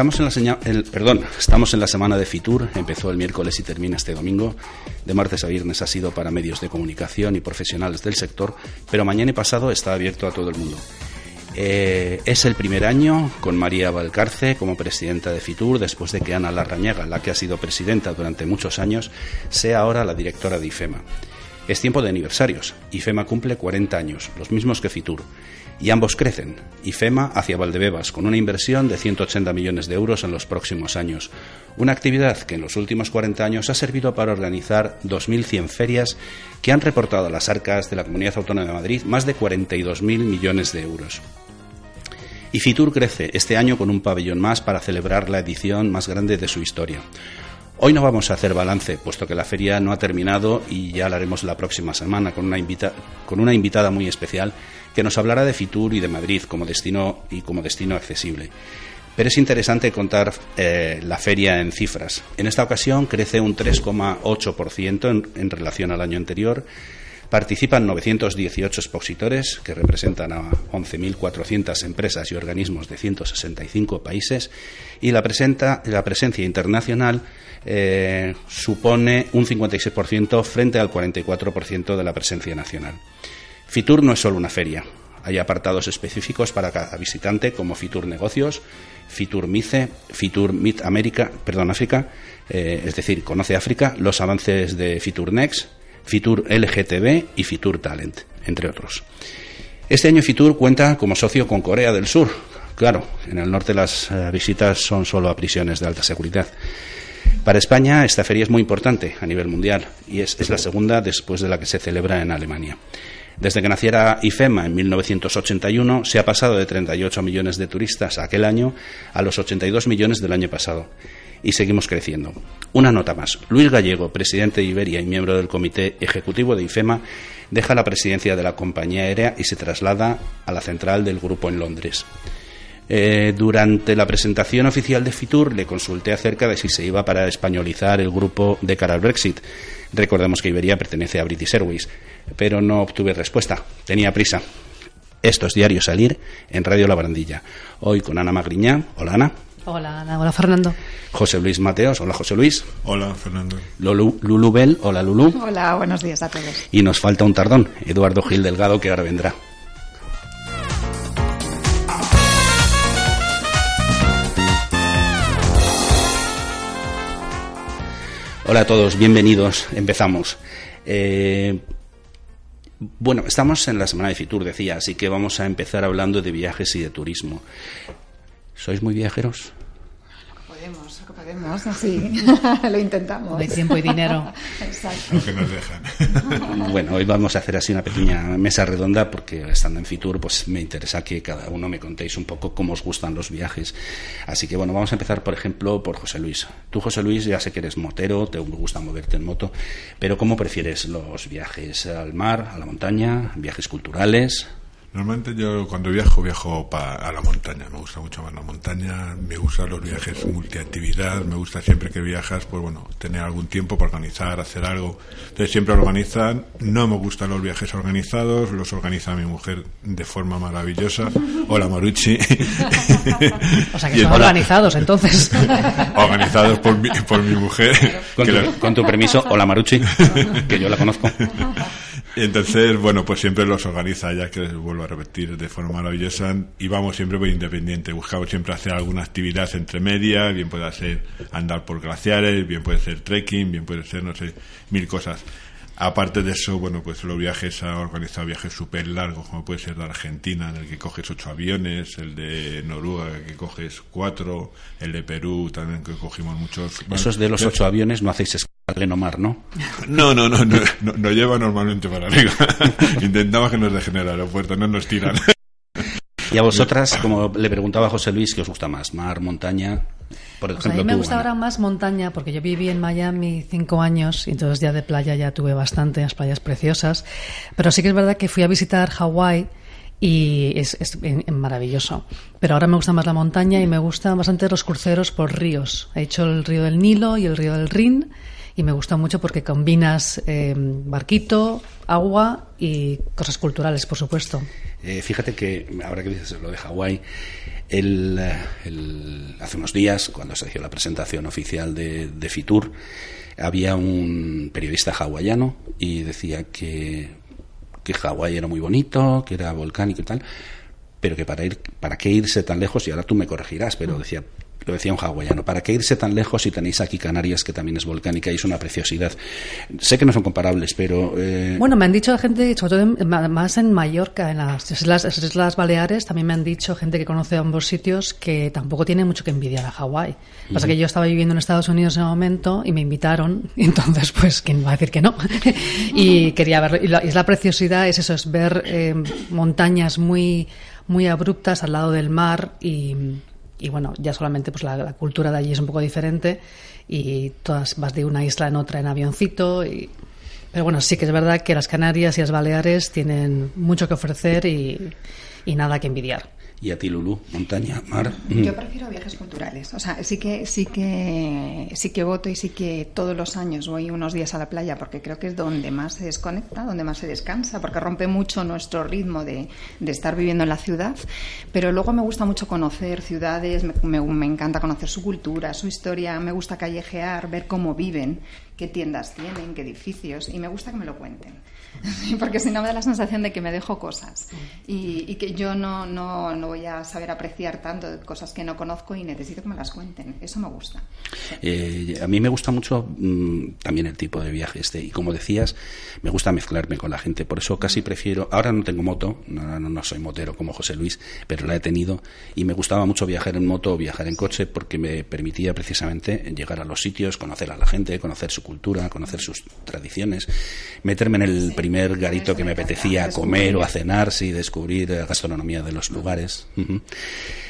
Estamos en, la el, perdón, estamos en la semana de Fitur, empezó el miércoles y termina este domingo. De martes a viernes ha sido para medios de comunicación y profesionales del sector, pero mañana y pasado está abierto a todo el mundo. Eh, es el primer año con María Valcarce como presidenta de Fitur, después de que Ana Larrañaga, la que ha sido presidenta durante muchos años, sea ahora la directora de IFEMA. Es tiempo de aniversarios. IFEMA cumple 40 años, los mismos que Fitur y ambos crecen. IFEMA hacia Valdebebas, con una inversión de 180 millones de euros en los próximos años. Una actividad que en los últimos 40 años ha servido para organizar 2.100 ferias que han reportado a las arcas de la Comunidad Autónoma de Madrid más de 42.000 millones de euros. Y Fitur crece este año con un pabellón más para celebrar la edición más grande de su historia. Hoy no vamos a hacer balance, puesto que la feria no ha terminado y ya la haremos la próxima semana con una, con una invitada muy especial que nos hablará de Fitur y de Madrid como destino y como destino accesible. Pero es interesante contar eh, la feria en cifras. En esta ocasión crece un 3,8% en, en relación al año anterior. Participan 918 expositores que representan a 11.400 empresas y organismos de 165 países y la, la presencia internacional eh, supone un 56% frente al 44% de la presencia nacional. Fitur no es solo una feria. Hay apartados específicos para cada visitante como Fitur Negocios, Fitur Mice, Fitur Mit América, África, eh, es decir, conoce África, los avances de Fitur Next, Fitur LGTB y Fitur Talent, entre otros. Este año Fitur cuenta como socio con Corea del Sur. Claro, en el norte las eh, visitas son solo a prisiones de alta seguridad. Para España esta feria es muy importante a nivel mundial y es la segunda después de la que se celebra en Alemania. Desde que naciera IFEMA en 1981, se ha pasado de 38 millones de turistas aquel año a los 82 millones del año pasado. Y seguimos creciendo. Una nota más. Luis Gallego, presidente de Iberia y miembro del comité ejecutivo de IFEMA, deja la presidencia de la compañía aérea y se traslada a la central del grupo en Londres. Eh, durante la presentación oficial de Fitur le consulté acerca de si se iba para españolizar el grupo de cara al Brexit. Recordemos que Iberia pertenece a British Airways pero no obtuve respuesta. Tenía prisa. Esto es Diario Salir en Radio La Barandilla. Hoy con Ana Magriñá. Hola Ana. Hola Ana, hola Fernando. José Luis Mateos, hola José Luis. Hola Fernando. Lulu, Lulu Bell, hola Lulu. Hola, buenos días a todos. Y nos falta un tardón, Eduardo Gil Delgado, que ahora vendrá. Hola a todos, bienvenidos. Empezamos. Eh, bueno, estamos en la semana de Fitur, decía, así que vamos a empezar hablando de viajes y de turismo. ¿Sois muy viajeros? Sí, lo intentamos. De tiempo y dinero. Lo que nos dejan. bueno, hoy vamos a hacer así una pequeña mesa redonda porque estando en Fitur pues me interesa que cada uno me contéis un poco cómo os gustan los viajes. Así que bueno, vamos a empezar por ejemplo por José Luis. Tú José Luis ya sé que eres motero, te gusta moverte en moto, pero ¿cómo prefieres los viajes al mar, a la montaña, viajes culturales? Normalmente yo cuando viajo, viajo a la montaña. Me gusta mucho más la montaña, me gustan los viajes multiactividad, me gusta siempre que viajas, pues bueno, tener algún tiempo para organizar, hacer algo. Entonces siempre organizan. No me gustan los viajes organizados, los organiza mi mujer de forma maravillosa. Hola Marucci. o sea que son organizados entonces. organizados por mi, por mi mujer. Con tu, con tu permiso, hola Marucci, que yo la conozco. Y entonces, bueno, pues siempre los organiza, ya que vuelvo a repetir, de forma maravillosa. Y vamos siempre muy independiente. Buscamos siempre hacer alguna actividad entre media, bien puede ser andar por glaciares, bien puede ser trekking, bien puede ser, no sé, mil cosas. Aparte de eso, bueno, pues los viajes ha organizado viajes súper largos, como puede ser de Argentina, en el que coges ocho aviones, el de Noruega, que coges cuatro, el de Perú también, que cogimos muchos. Esos de los ocho aviones no hacéis escala en Omar, ¿no? No, no, no, no, no, lleva normalmente para arriba. Intentamos que nos dejen el aeropuerto, no nos tiran. Y a vosotras, como le preguntaba a José Luis, ¿qué os gusta más? ¿Mar, montaña? Por ejemplo, a mí me gusta ahora más montaña, porque yo viví en Miami cinco años y entonces ya de playa ya tuve bastante, las playas preciosas. Pero sí que es verdad que fui a visitar Hawái y es, maravilloso. Pero ahora me gusta más la montaña y me gustan bastante los cruceros por ríos. He hecho el río del Nilo y el río del Rin y me gustó mucho porque combinas eh, barquito, agua y cosas culturales, por supuesto. Eh, fíjate que ahora que dices lo de Hawái, el, hace unos días, cuando se hizo la presentación oficial de, de Fitur, había un periodista hawaiano y decía que, que Hawái era muy bonito, que era volcánico y tal, pero que para ir, para qué irse tan lejos, y ahora tú me corregirás, pero decía, lo decía un hawaiano, ¿para qué irse tan lejos si tenéis aquí Canarias, que también es volcánica y es una preciosidad? Sé que no son comparables, pero... Eh, bueno, me han dicho gente, sobre todo más en Mallorca, en las Islas, Baleares, también me han dicho gente que conoce ambos sitios que tampoco tiene mucho que envidiar a Hawái. Pasa que yo estaba viviendo en Estados Unidos en ese momento y me invitaron, y entonces, pues, ¿quién va a decir que no? y quería ver, y la, es la preciosidad, es eso, es ver eh, montañas muy muy abruptas al lado del mar y, y bueno, ya solamente pues la, cultura de allí es un poco diferente y todas vas de una isla en otra en avioncito y pero bueno, sí que es verdad que las Canarias y las Baleares tienen mucho que ofrecer y, y nada que envidiar y a ti Lulú, montaña, mar. Yo prefiero viajes culturales, o sea, sí que sí que sí que voto y sí que todos los años voy unos días a la playa porque creo que es donde más se desconecta, donde más se descansa, porque rompe mucho nuestro ritmo de, de estar viviendo en la ciudad, pero luego me gusta mucho conocer ciudades, me, me encanta conocer su cultura, su historia, me gusta callejear, ver cómo viven, qué tiendas tienen, qué edificios, y me gusta que me lo cuenten. porque si no me da la sensación de que me dejo cosas. Y, que yo no, no, no, voy a saber apreciar tanto cosas que no conozco y necesito que me las cuenten. Eso me gusta. Eh, a mí me gusta mucho mm, también el tipo de viaje este. Y como decías, me gusta mezclarme con la gente. Por eso casi prefiero, ahora no tengo moto, no, no, soy motero como José Luis, pero la he tenido. Y me gustaba mucho viajar en moto o viajar en coche porque me permitía precisamente llegar a los sitios, conocer a la gente, conocer su cultura, conocer sus tradiciones, meterme en el primer garito que me apetecía comer o a cenar, sí, descubrir la gastronomía de los lugares.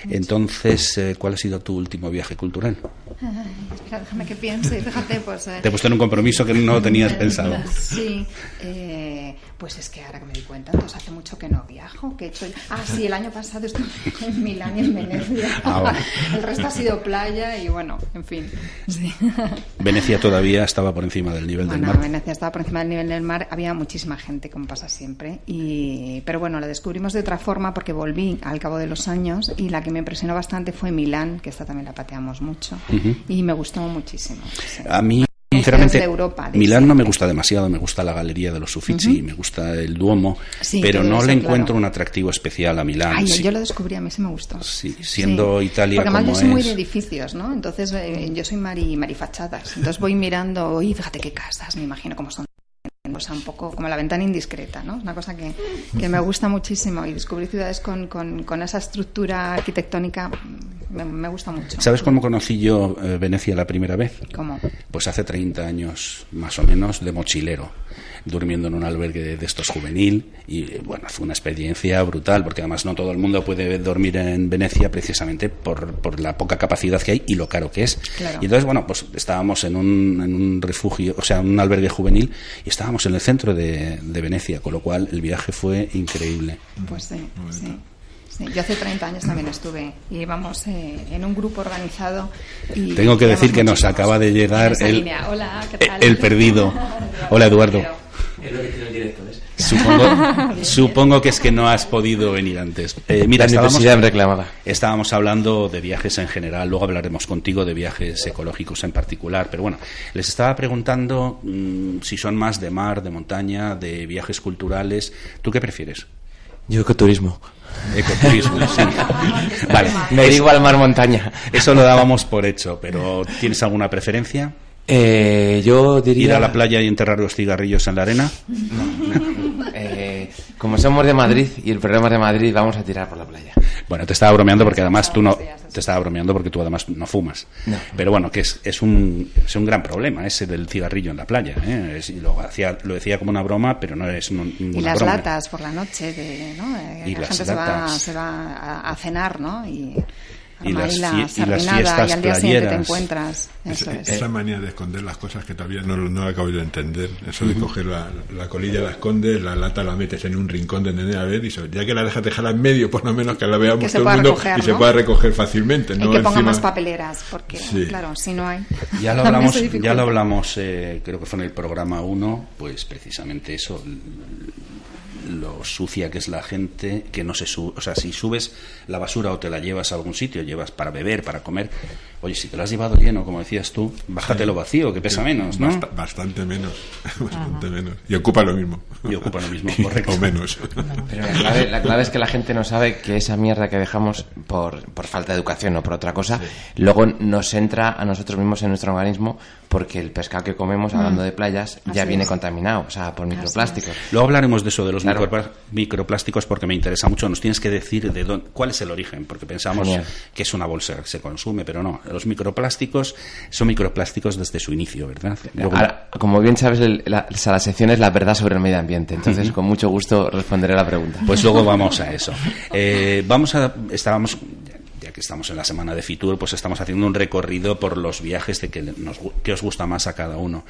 Entonces, eh, ¿cuál ha sido tu último viaje cultural? déjame que piense, fíjate, pues... Eh, Te he puesto en un compromiso que no tenías pensado. Sí, eh, pues es que ahora que me di cuenta, entonces hace mucho que no viajo, que he hecho... Ah, sí, el año pasado estuve en Milán y en Venecia. Ah, el resto ha sido playa y bueno, en fin. Venecia todavía estaba por encima del nivel del mar. Venecia estaba por encima del nivel del mar, había muchísima gente, como pasa siempre. Y... Pero bueno, la descubrimos de otra forma porque volví al cabo de los años y la que me impresionó bastante fue Milán, que esta también la pateamos mucho. Y me gustó muchísimo. A mí Sinceramente, Milán no me gusta demasiado, me gusta la galería de los Uffizi, me gusta el Duomo, pero no le encuentro un atractivo especial a Milán. Yo lo descubrí, a mí sí me gustó. Sí, siendo Italia Porque además yo soy muy de edificios, ¿no? Entonces eh, yo soy mari, marifachadas. Entonces voy mirando, y fíjate qué casas, me imagino cómo son o sea, un poco como la ventana indiscreta, ¿no? Una cosa que, que me gusta muchísimo y descubrir ciudades con, con, con esa estructura arquitectónica me, me, gusta mucho. ¿Sabes cómo conocí yo eh, Venecia la primera vez? ¿Cómo? Pues hace 30 años, más o menos, de mochilero durmiendo en un albergue de, estos juvenil y bueno, fue una experiencia brutal porque además no todo el mundo puede dormir en Venecia precisamente por, por la poca capacidad que hay y lo caro que es. Y entonces, bueno, pues estábamos en un, en un refugio, o sea, en un albergue juvenil y estábamos en el centro de, de Venecia, con lo cual el viaje fue increíble. Pues sí, sí. Yo hace 30 años también estuve y íbamos eh, en un grupo organizado. Y Tengo que decir que nos acaba de llegar el, el perdido. Hola Eduardo. Supongo, supongo que es que no has podido venir antes. Eh, mira, estábamos, estábamos hablando de viajes en general, luego hablaremos contigo de viajes ecológicos en particular, pero bueno, les estaba preguntando mm, si son más de mar, de montaña, de viajes culturales. ¿Tú qué prefieres? Yo ecoturismo. Ecoturismo, sí. vale. Me da igual mar-montaña. Eso lo dábamos por hecho, pero ¿tienes alguna preferencia? Eh, yo diría... ¿Ir a la playa y enterrar los cigarrillos en la arena? Eh, como somos de Madrid y el problema es de Madrid, vamos a tirar por la playa. Bueno, te estaba bromeando porque además tú no... Te estaba bromeando porque tú además no fumas. Pero bueno, que es, es, un, es un gran problema ese del cigarrillo en la playa. ¿eh? lo, hacía, lo decía como una broma, pero no es ninguna Y las latas por la noche, de, ¿no? Eh, la gente se va, se va, a cenar, ¿no? Y y las, y las fiestas y al día siguiente te encuentras. Eso Esa, es. esa manía de esconder las cosas que todavía no, no la acabo de entender. Eso de coger la, la colilla, la escondes, la lata la metes en un rincón de nene a ver, y ya que la dejas dejarla en medio, por lo menos que la veamos Que se todo el mundo recoger, y se ¿no? pueda recoger fácilmente. Y no que ponga encima- más papeleras, porque, Sí. claro, si no hay. Ya lo hablamos, se ya lo hablamos eh, creo que fue en el programa 1, pues precisamente eso, lo sucia que es la gente, que no se sube, o sea, si subes la basura o te la llevas a algún sitio, llevas para beber, para comer, oye, si te lo has llevado lleno, como decías tú, bájatelo vacío, que pesa menos, ¿no? Basta- bastante menos. bastante menos. Y ocupa lo mismo. Y ocupa lo mismo, correcto. o menos. Pero la clave, la clave es que la gente no sabe que esa mierda que dejamos por, por falta de educación o por otra cosa, luego nos entra a nosotros mismos en nuestro organismo porque el pescado que comemos, hablando de playas, ya viene es. contaminado, o sea, por microplásticos. Luego hablaremos de eso, de los Claro. microplásticos, porque me interesa mucho. Nos tienes que decir de dónde, cuál es el origen, porque pensamos Genial. que es una bolsa que se consume, pero no. Los microplásticos son microplásticos desde su inicio, ¿verdad? Luego- Ahora, como bien sabes, el- la, la sección es la verdad sobre el medio ambiente, entonces con mucho gusto responderé la pregunta. Pues luego vamos a eso. Eh, vamos a, estábamos, ya que estamos en la semana de Fitur, pues estamos haciendo un recorrido por los viajes de que, nos, que os gusta más a cada uno.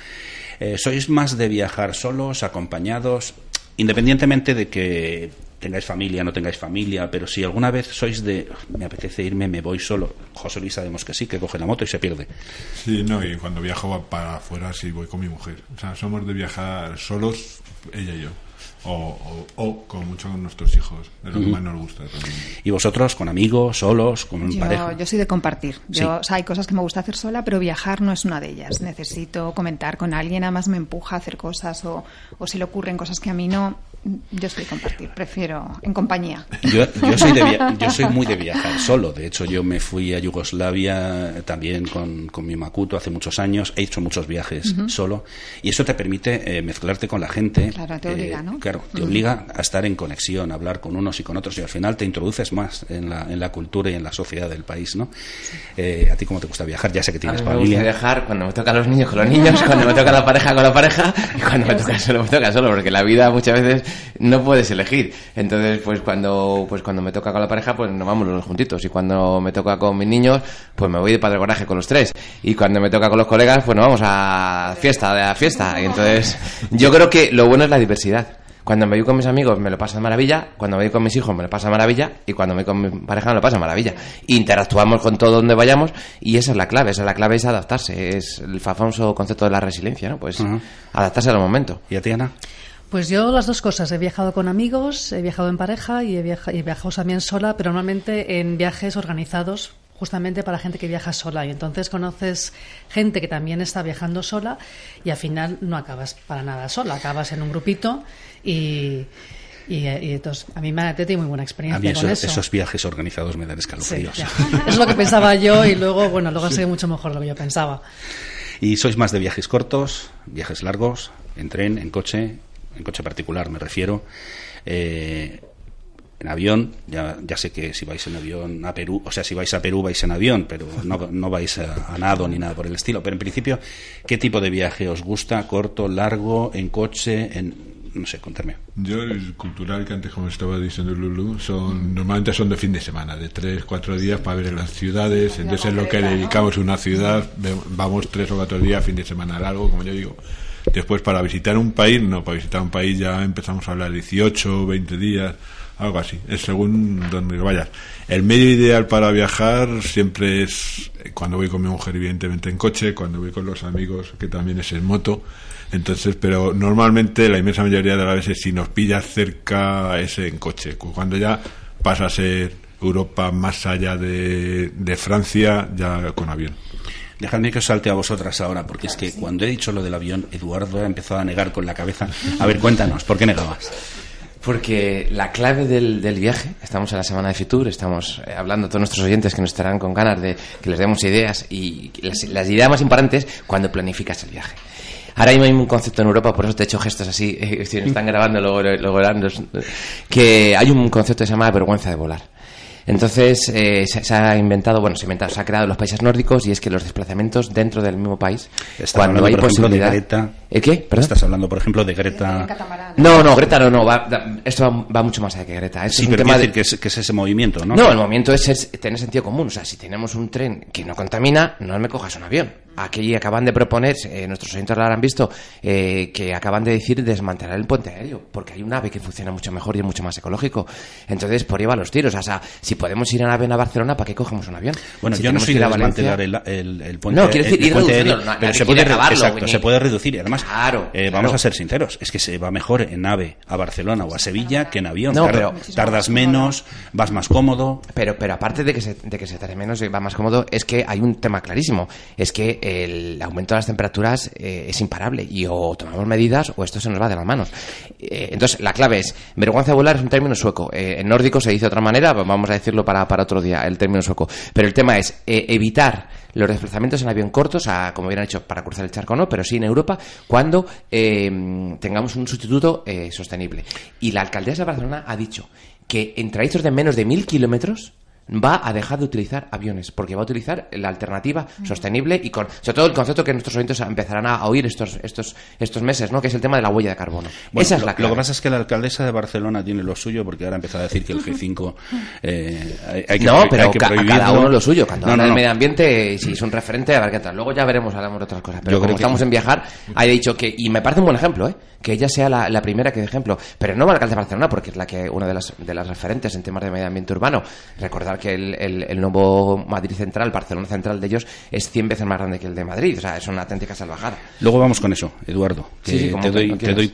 Eh, ¿Sois más de viajar solos, acompañados, independientemente de que tengáis familia, no tengáis familia, pero si alguna vez sois de, me apetece irme, me voy solo. José Luis sabemos que sí, que coge la moto y se pierde. Sí, no, y cuando viajo para afuera sí voy con mi mujer. O sea, somos de viajar solos, ella y yo. O, o, o con mucho con nuestros hijos, de lo que más nos gusta también. ¿Y vosotros, con amigos, solos, con pareja? Yo, yo soy de compartir. Sí. Yo, o sea, hay cosas que me gusta hacer sola, pero viajar no es una de ellas. Necesito comentar con alguien, además me empuja a hacer cosas o, o si le ocurren cosas que a mí no. Yo soy de compartir, prefiero en compañía. Yo, yo soy de via- yo soy muy de viajar solo. De hecho, yo me fui a Yugoslavia también con, con mi Makuto hace muchos años. He hecho muchos viajes solo. Y eso te permite eh, mezclarte con la gente. Claro, te Eh, obliga, ¿no? Claro, te obliga a estar en conexión, a hablar con unos y con otros. Y al final te introduces más en la, en la cultura y en la sociedad del país, ¿no? Eh, ¿A ti cómo te gusta viajar? Ya sé que A tienes mí me gusta familia. viajar cuando me tocan los niños con los niños, cuando me toca la pareja con la pareja y cuando me toca solo, me toca solo, porque la vida muchas veces no puedes elegir. Entonces, pues cuando, pues cuando me toca con la pareja, pues nos vamos los juntitos. Y cuando me toca con mis niños, pues me voy de padre coraje con los tres. Y cuando me toca con los colegas, pues nos vamos a fiesta, a fiesta. Y entonces, yo creo que lo bueno es la diversidad. Cuando me voy con mis amigos me lo paso de maravilla, cuando me voy con mis hijos me lo paso de maravilla y cuando me voy con mi pareja me lo paso de maravilla. Interactuamos con todo donde vayamos y esa es la clave, esa es la clave es adaptarse, es el famoso concepto de la resiliencia, ¿no? Pues Ujú. adaptarse al momento. ¿Y a ti, Ana? Pues yo las dos cosas. He viajado con amigos, he viajado en pareja y he, viaja- y he viajado también sola, pero normalmente en viajes organizados justamente para gente que viaja sola. Y entonces conoces gente que también está viajando sola y al final no acabas para nada sola, acabas en un grupito y, y, y entonces a mí me ha tenido muy buena A experiencia mí con eso- eso. esos viajes organizados me dan escalofríos. es lo que pensaba yo y luego, bueno, luego ha sido mucho mejor de lo que yo pensaba. ¿Y sois más de viajes cortos, viajes largos, en tren, en coche, en coche particular me refiero? Eh, en avión, ya, ya sé que si vais en avión a Perú, o sea, si vais a Perú vais en avión, pero no, no vais a, a nado ni nada por el estilo. Pero en principio, ¿qué tipo de viaje os gusta? ¿Corto, largo, en coche, en... no sé, contadme. Yo, el cultural que antes, como estaba diciendo Lulu, son, normalmente son de fin de semana, de tres, cuatro días para ver en las ciudades. Entonces, es lo que dedicamos una ciudad. Vamos tres o cuatro días, fin de semana largo, como yo digo. Después, para visitar un país, no, para visitar un país ya empezamos a hablar 18, 20 días, algo así. Es según donde vayas. El medio ideal para viajar siempre es cuando voy con mi mujer, evidentemente en coche, cuando voy con los amigos, que también es en moto. Entonces, pero normalmente la inmensa mayoría de las veces si nos pillas cerca es en coche. Cu- Cuando ya pasa a ser Europa más allá de, de Francia, ya con avión. Dejadme que os salte a vosotras ahora, porque es que cuando he dicho lo del avión, Eduardo ha empezado a negar con la cabeza. A ver, cuéntanos, ¿por qué negabas? Porque la clave del, del viaje, estamos en la semana de Fitur, estamos eh, hablando a todos nuestros oyentes que nos estarán con ganas de que les demos ideas y las, las ideas más importantes cuando planificas el viaje. Ahora mismo hay un concepto en Europa, por eso te he hecho gestos así, si están grabando, luego, luego que hay un concepto que se llama vergüenza de volar. Entonces eh, se, se ha inventado, bueno, se ha inventado, se ha creado en los países nórdicos y es que los desplazamientos dentro del mismo país, Estamos cuando hablando, hay por ejemplo, de posibilidad, Greta ¿El qué? ¿Perdón? Estás hablando, por ejemplo, de Greta. No, no, Greta no, no. Va, esto va, mucho más allá que Greta. Es sí, un tema de... que, es, que, es, ese movimiento, ¿no? No, el movimiento es, tener sentido común. O sea, si tenemos un tren que no contamina, no me cojas un avión. Aquí acaban de proponer, eh, nuestros oyentes lo habrán visto, eh, que acaban de decir desmantelar el puente aéreo, porque hay un ave que funciona mucho mejor y es mucho más ecológico. Entonces, por ahí van los tiros. O sea, si podemos ir en avión a Barcelona, ¿para qué cogemos un avión? Bueno, yo no soy de desmantelar el, el, puente, no, quiero decir, ir aéreo, pero se puede, exacto, se puede reducir. Y además, claro, eh, vamos a ser sinceros, es que se va mejor en ave a Barcelona o a Sevilla que en avión. No, pero, tardas menos, vas más cómodo. Pero, pero aparte de que se, de que se tarde menos y va más cómodo, es que hay un tema clarísimo. Es que el aumento de las temperaturas eh, es imparable y o tomamos medidas o esto se nos va de las manos. Eh, entonces, la clave es, vergüenza volar es un término sueco. en nórdico se dice de otra manera, vamos a decirlo para, para otro día, el término sueco. Pero el tema es evitar los desplazamientos en avión cortos, a, como hubieran hecho para cruzar el charco no, pero sí en Europa, cuando eh, tengamos un sustituto eh, sostenible. Y la alcaldesa de Barcelona ha dicho que en trayectos de menos de mil kilómetros va a dejar de utilizar aviones, porque va a utilizar la alternativa sostenible y con, sobre todo el concepto que nuestros oyentes empezarán a oír estos, estos, estos meses, ¿no? que es el tema de la huella de carbono. Esa es la Lo que pasa es que la alcaldesa de Barcelona tiene lo suyo, porque ahora empezado a decir que el G5 eh, hay, que No, pero cada uno lo suyo. Cuando habla del medio ambiente, si es un referente, a ver qué tal. Luego ya veremos, hablamos de otras cosas. Pero como estamos en viajar, ha dicho que, y me parece un buen ejemplo, ¿eh? que ella sea la, primera que de ejemplo. Pero no va la alcaldesa de Barcelona, porque es la que una de las, de las referentes en temas de medio ambiente urbano. Recordar que el, el nuevo Madrid Central, Barcelona Central de ellos, es 100 veces más grande que el de Madrid. O sea, es una auténtica salvajada. Luego vamos con eso, Eduardo. te, doy, te, doy,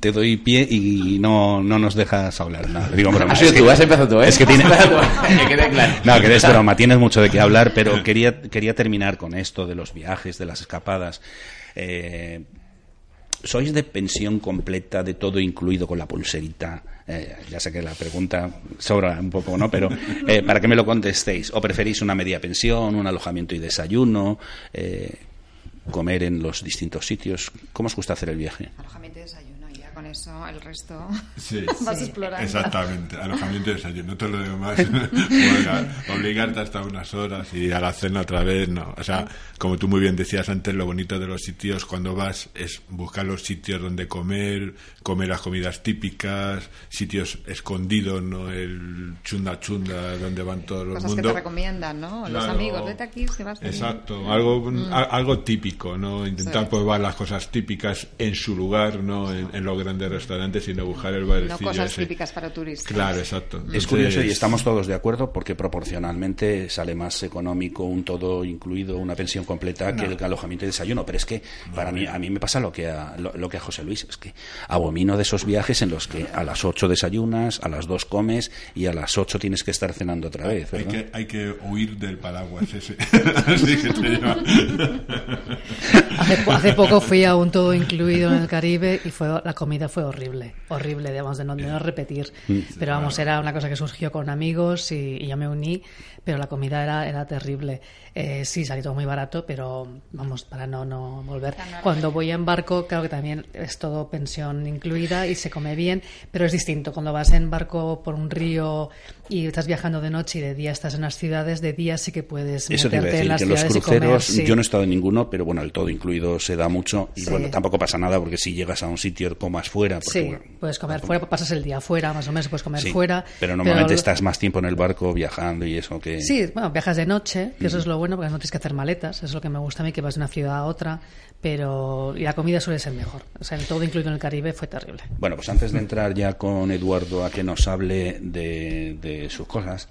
te, doy, pie y no, no nos dejas hablar. No, digo Has sido tú, has empezado tú, ¿eh? Es que tienes... que quede claro. No, que es broma, tienes mucho de qué hablar, pero quería, quería terminar con esto de los viajes, de las escapadas. Eh, ¿Sois de pensión completa, de todo incluido con la pulserita? Eh, ya sé que la pregunta sobra un poco, ¿no? Pero eh, para que me lo contestéis. ¿O preferís una media pensión, un alojamiento y desayuno? Eh, comer en los distintos sitios. ¿Cómo os gusta hacer el viaje? Alojamiento y desayuno eso el resto sí, vas explorando. Exactamente, alojamiento y desayuno, no te lo digo más. obligarte hasta unas horas y a la cena otra vez, no. O sea, como tú muy bien decías antes, lo bonito de los sitios cuando vas es buscar los sitios donde comer, comer las comidas típicas, sitios escondidos, ¿no? El chunda chunda, donde van todos los Cosas que te recomiendan, ¿no? los amigos, vete aquí, se vas Exacto, algo, mm. algo típico, ¿no? Intentar probar las cosas típicas en su lugar, ¿no? En, en lo grandes restaurantes, sino buscar el barecillo. No cosas típicas para turistas. Claro, exacto. Es curioso y estamos todos de acuerdo porque proporcionalmente sale más económico un todo incluido, una pensión completa que el alojamiento y desayuno. Pero es que para mí, a mí me pasa lo que a, lo, que a José Luis, es que abomino de esos viajes en los que a las 8 desayunas, a las 2 comes y a las 8 tienes que estar cenando otra vez. Hay que, hay que huir del paraguas ese. hace, hace poco fui a un todo incluido en el Caribe y fue la comida fue horrible, horrible, digamos, de no, de no repetir. Mm. Pero vamos, era una cosa que surgió con amigos y, y yo me uní pero la comida era, era terrible. Eh, sí, salió todo muy barato, pero vamos, para no, no volver. Cuando voy en barco, claro que también es todo pensión incluida y se come bien, pero es distinto. Cuando vas en barco por un río y estás viajando de noche y de día estás en las ciudades, de día sí que puedes Eso meterte decir, en las que los cruceros, yo no he estado en ninguno, pero bueno, el todo incluido se da mucho y bueno, tampoco pasa nada porque si llegas a un sitio comas fuera. sí, puedes comer fuera, pasas el día fuera, más o menos puedes comer fuera. Pero normalmente estás más tiempo en el barco viajando y eso que Sí, bueno, viajas de noche, que eso es lo bueno porque no tienes que hacer maletas, eso es lo que me gusta a mí, que vas de una ciudad a otra, pero y la comida suele ser mejor. O sea, todo incluido en el Caribe fue terrible. Bueno, pues antes de entrar ya con Eduardo a que nos hable de, sus cosas.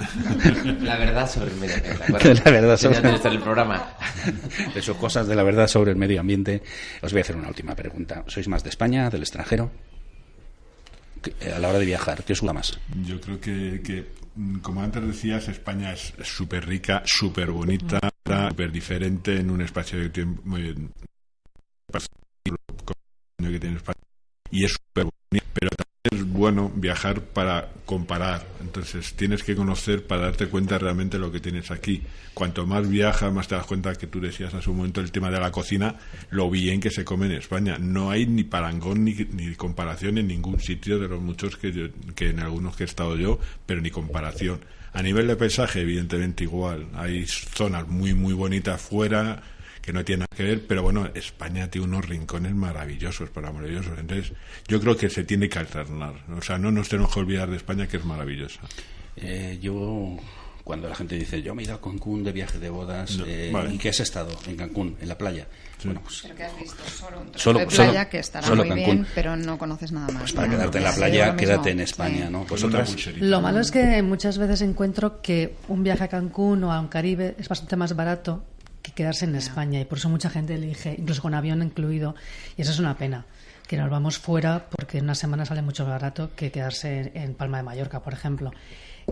La verdad sobre el medio ambiente. La verdad sobre el programa. De sus cosas de la verdad sobre el medio ambiente. Os voy a hacer una última pregunta. ¿Sois más de España, del extranjero? a la hora de viajar, ¿qué os gusta más? Yo creo que como antes decías, España es súper rica, súper bonita, súper diferente en un espacio de tiempo muy que tiene España y es súper bonito, pero bueno viajar para comparar. Entonces tienes que conocer para darte cuenta realmente lo que tienes aquí. Cuanto más viajas, más te das cuenta que tú decías a su momento el tema de la cocina, lo bien que se come en España. No hay ni parangón ni, ni comparación en ningún sitio de los muchos que, que en algunos que he estado yo, pero ni comparación. A nivel de paisaje, evidentemente igual. Hay zonas muy, muy bonitas fuera que no tiene nada que ver, pero bueno, España tiene unos rincones maravillosos, para maravillosos. Entonces, yo creo que se tiene que alternar. O sea, no nos tenemos que olvidar de España, que es maravillosa. Eh, yo cuando la gente dice yo me he ido a Cancún de viaje de bodas eh, y que has estado en Cancún en la playa bueno pues pero que has visto solo un solo, de playa que estará muy bien pero no conoces nada más pues para quedarte en la playa quédate en España no pues otras lo malo es que muchas veces encuentro que un viaje a Cancún o a un Caribe es bastante más barato que quedarse en España y por eso mucha gente elige incluso con avión incluido y eso es una pena que nos vamos fuera porque en una semana sale mucho más barato que quedarse en Palma de Mallorca por ejemplo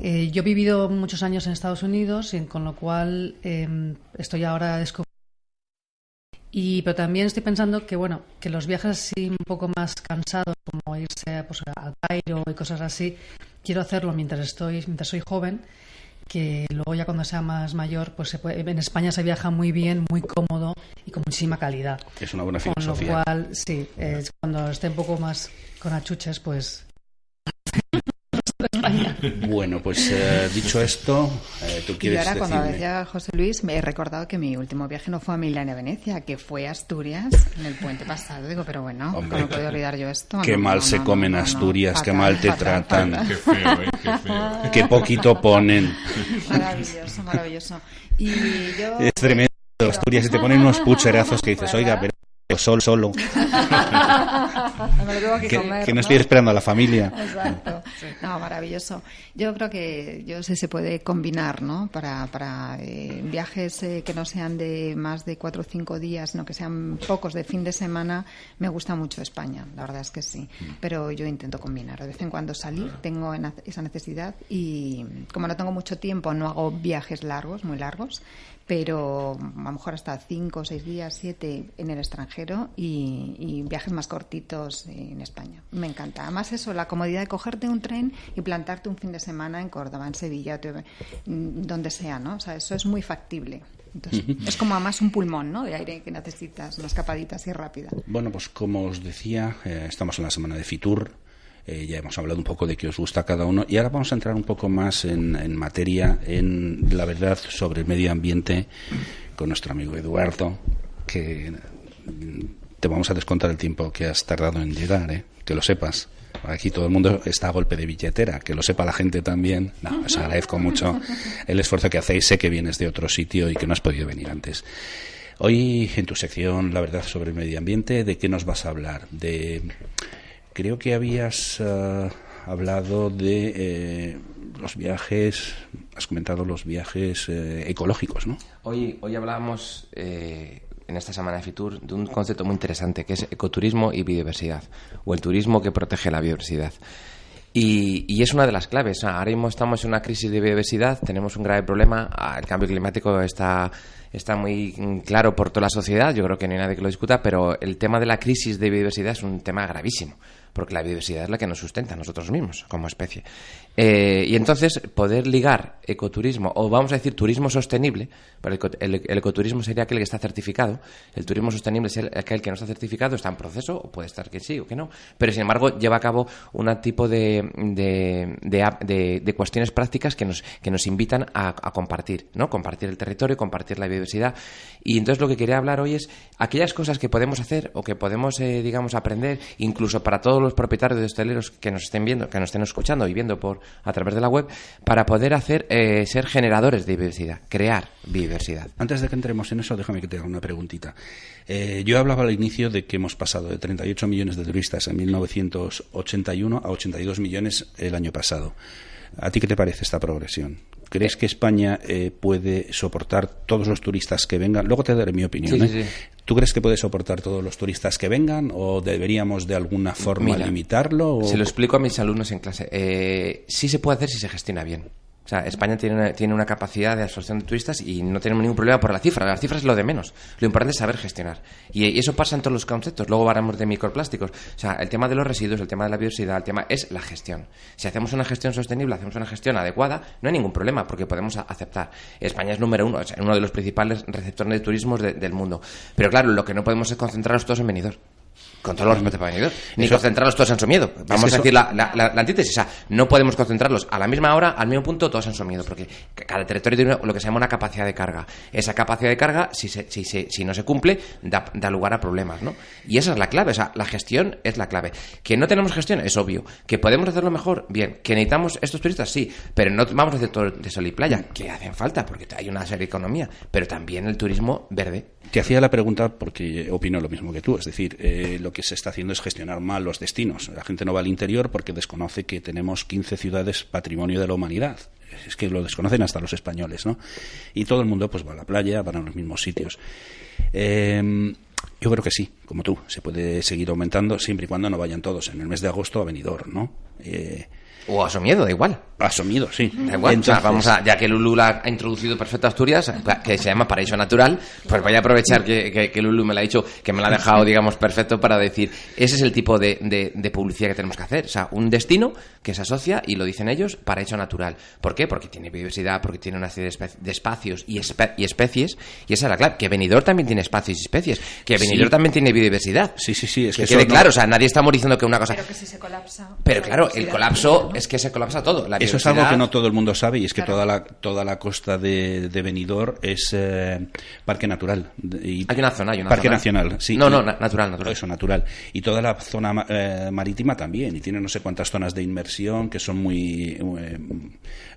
eh, yo he vivido muchos años en Estados Unidos, y con lo cual em, estoy ahora descubriendo. Y, pero también estoy pensando que, bueno, que los viajes así un poco más cansados, como irse pues, al Cairo y cosas así, quiero hacerlo mientras estoy, mientras soy joven, que luego ya cuando sea más mayor, pues se puede, en España se viaja muy bien, muy cómodo y con muchísima calidad. Es una buena filosofía. Con lo cual, sí, cuando esté un poco más con achuches, pues Bueno, pues eh, dicho esto, eh, tú quieres Y ahora cuando decía José Luis, me he recordado que mi último viaje no fue a Milán y a Venecia, que fue a Asturias en el puente pasado. Digo, pero bueno, ¿cómo puedo olvidar yo esto? Qué mal se come en Asturias, qué mal te tratan. Qué feo, eh, qué feo. Qué poquito ponen. Maravilloso, maravilloso. Y yo... Es tremendo. Asturias y te ponen unos pucherazos que dices, oiga, pero solo, solo. que, no estoy esperando a la familia. Exacto. No, maravilloso. Yo creo que yo sé se puede combinar, ¿no? Para, para eh, viajes eh, que no sean de más de cuatro o cinco días, sino que sean pocos de fin de semana. Me gusta mucho España, la verdad es que sí. Pero yo intento combinar. De vez en cuando salir, tengo esa necesidad y como no tengo mucho tiempo, no hago viajes largos, muy largos pero a lo mejor hasta cinco, seis días, siete en el extranjero y, viajes más cortitos en España. Me encanta. Además eso, la comodidad de cogerte un tren y plantarte un fin de semana en Córdoba, en Sevilla, donde sea, ¿no? O sea, eso es muy factible. Entonces, es como además un pulmón ¿no? de aire que necesitas, una escapadita así rápida. Bueno, pues como os decía, eh, estamos en la semana de Fitur, eh, ya hemos hablado un poco de qué os gusta cada uno y ahora vamos a entrar un poco más en, materia, en la verdad sobre el medio ambiente con nuestro amigo Eduardo, que te vamos a descontar el tiempo que has tardado en llegar, ¿eh? que lo sepas. Aquí todo el mundo está a golpe de billetera, que lo sepa la gente también. No, os agradezco mucho el esfuerzo que hacéis. Sé que vienes de otro sitio y que no has podido venir antes. Hoy, en tu sección, la verdad sobre el medio ambiente, ¿de qué nos vas a hablar? De Creo que habías eh, hablado de eh, los viajes, has comentado los viajes eh, ecológicos, ¿no? Hoy, hoy hablábamos en esta semana de Fitur de un concepto muy interesante que es ecoturismo y biodiversidad, o el turismo que protege la biodiversidad. Y, y, es una de las claves. Ahora mismo estamos en una crisis de biodiversidad, tenemos un grave problema, el cambio climático está está muy claro por toda la sociedad, yo creo que no hay nadie que lo discuta, pero el tema de la crisis de biodiversidad es un tema gravísimo porque la biodiversidad es la que nos sustenta a nosotros mismos como especie. Eh, y entonces poder ligar ecoturismo, o vamos a decir turismo sostenible, pero el, ecoturismo sería aquel que está certificado, el turismo sostenible es aquel que no está certificado, está en proceso, o puede estar que sí o que no, pero sin embargo lleva a cabo un tipo de, de, cuestiones prácticas que nos, que nos invitan a, compartir, ¿no? Compartir el territorio, compartir la biodiversidad. Y entonces lo que quería hablar hoy es aquellas cosas que podemos hacer o que podemos, eh, digamos, aprender, incluso para todos los propietarios de hosteleros que nos estén viendo, que nos estén escuchando y viendo por a través de la web, para poder hacer eh, ser generadores de biodiversidad, crear biodiversidad. Antes de que entremos en eso, déjame que te haga una preguntita. Eh, yo hablaba al inicio de que hemos pasado de 38 millones de turistas en 1981 a 82 millones el año pasado. ¿A ti qué te parece esta progresión? ¿Crees que España eh, puede soportar todos los turistas que vengan? Luego te daré mi opinión. ¿eh? ¿Tú crees que puede soportar todos los turistas que vengan o deberíamos de alguna forma limitarlo? Se lo explico a mis alumnos en clase. Eh, sí se puede hacer si se gestiona bien. O sea, España tiene una, tiene una capacidad de absorción de turistas y no tenemos ningún problema por la cifra. La cifra es lo de menos. Lo importante es saber gestionar. Y, eso pasa en todos los conceptos. Luego hablamos de microplásticos. O sea, el tema de los residuos, el tema de la biodiversidad, el tema es la gestión. Si hacemos una gestión sostenible, hacemos una gestión adecuada, no hay ningún problema porque podemos aceptar. España es número uno, es uno de los principales receptores de turismo del mundo. Pero claro, lo que no podemos es concentrarnos todos en venidor. Con todos los Benidorm, ni concentrarlos todos en su miedo. Vamos a decir la, la, antítesis, o sea, no podemos concentrarlos a la misma hora, al mismo punto, todos en su miedo, porque cada territorio tiene lo que se llama una capacidad de carga. Esa capacidad de carga, si, se, si, si no se cumple, da, da, lugar a problemas, ¿no? Y esa es la clave, o sea, la gestión es la clave. Que no tenemos gestión, es obvio. Que podemos hacerlo mejor, bien. Que necesitamos estos turistas, sí, pero no vamos a hacer todo de sol y playa, que hacen falta, porque hay una serie de economía, pero también el turismo verde. Te hacía la pregunta porque opino lo mismo que tú, es decir, eh, lo que se está haciendo es gestionar mal los destinos. La gente no va al interior porque desconoce que tenemos 15 ciudades patrimonio de la humanidad. Es que lo desconocen hasta los españoles, ¿no? Y todo el mundo pues va a la playa, van a los mismos sitios. Em, yo creo que sí, como tú, se puede seguir aumentando siempre y cuando no vayan todos en el mes de agosto a Benidorm, ¿no? Eh, o a su miedo, da igual. Asumido, sí. Da igual. vamos a, ya que Lulu ha introducido Perfecto Asturias, que se llama Paraíso Natural, pues voy a aprovechar que, que, Lulu me lo ha dicho, que me lo ha dejado, digamos, perfecto para decir, ese es el tipo de, de, publicidad que tenemos que hacer. O sea, un destino que se asocia, y lo dicen ellos, Paraíso Natural. ¿Por qué? Porque tiene biodiversidad, porque tiene una serie de, espacios y, y, especies, y esa es la clave. Que Benidorm también tiene espacios y especies. Que Benidorm también tiene biodiversidad. Sí, sí, sí. Es que, quede claro, o sea, nadie estamos diciendo que una cosa... Pero que si se colapsa... Pero claro, el colapso es que se colapsa todo. Eso es algo que no todo el mundo sabe y es que toda la toda la costa de, de Benidorm es eh, parque natural. Y hay una zona, hay una parque nacional, sí. No, no, natural, natural. Eso, natural. Y toda la zona eh, marítima también y tiene no sé cuántas zonas de inmersión que son muy eh,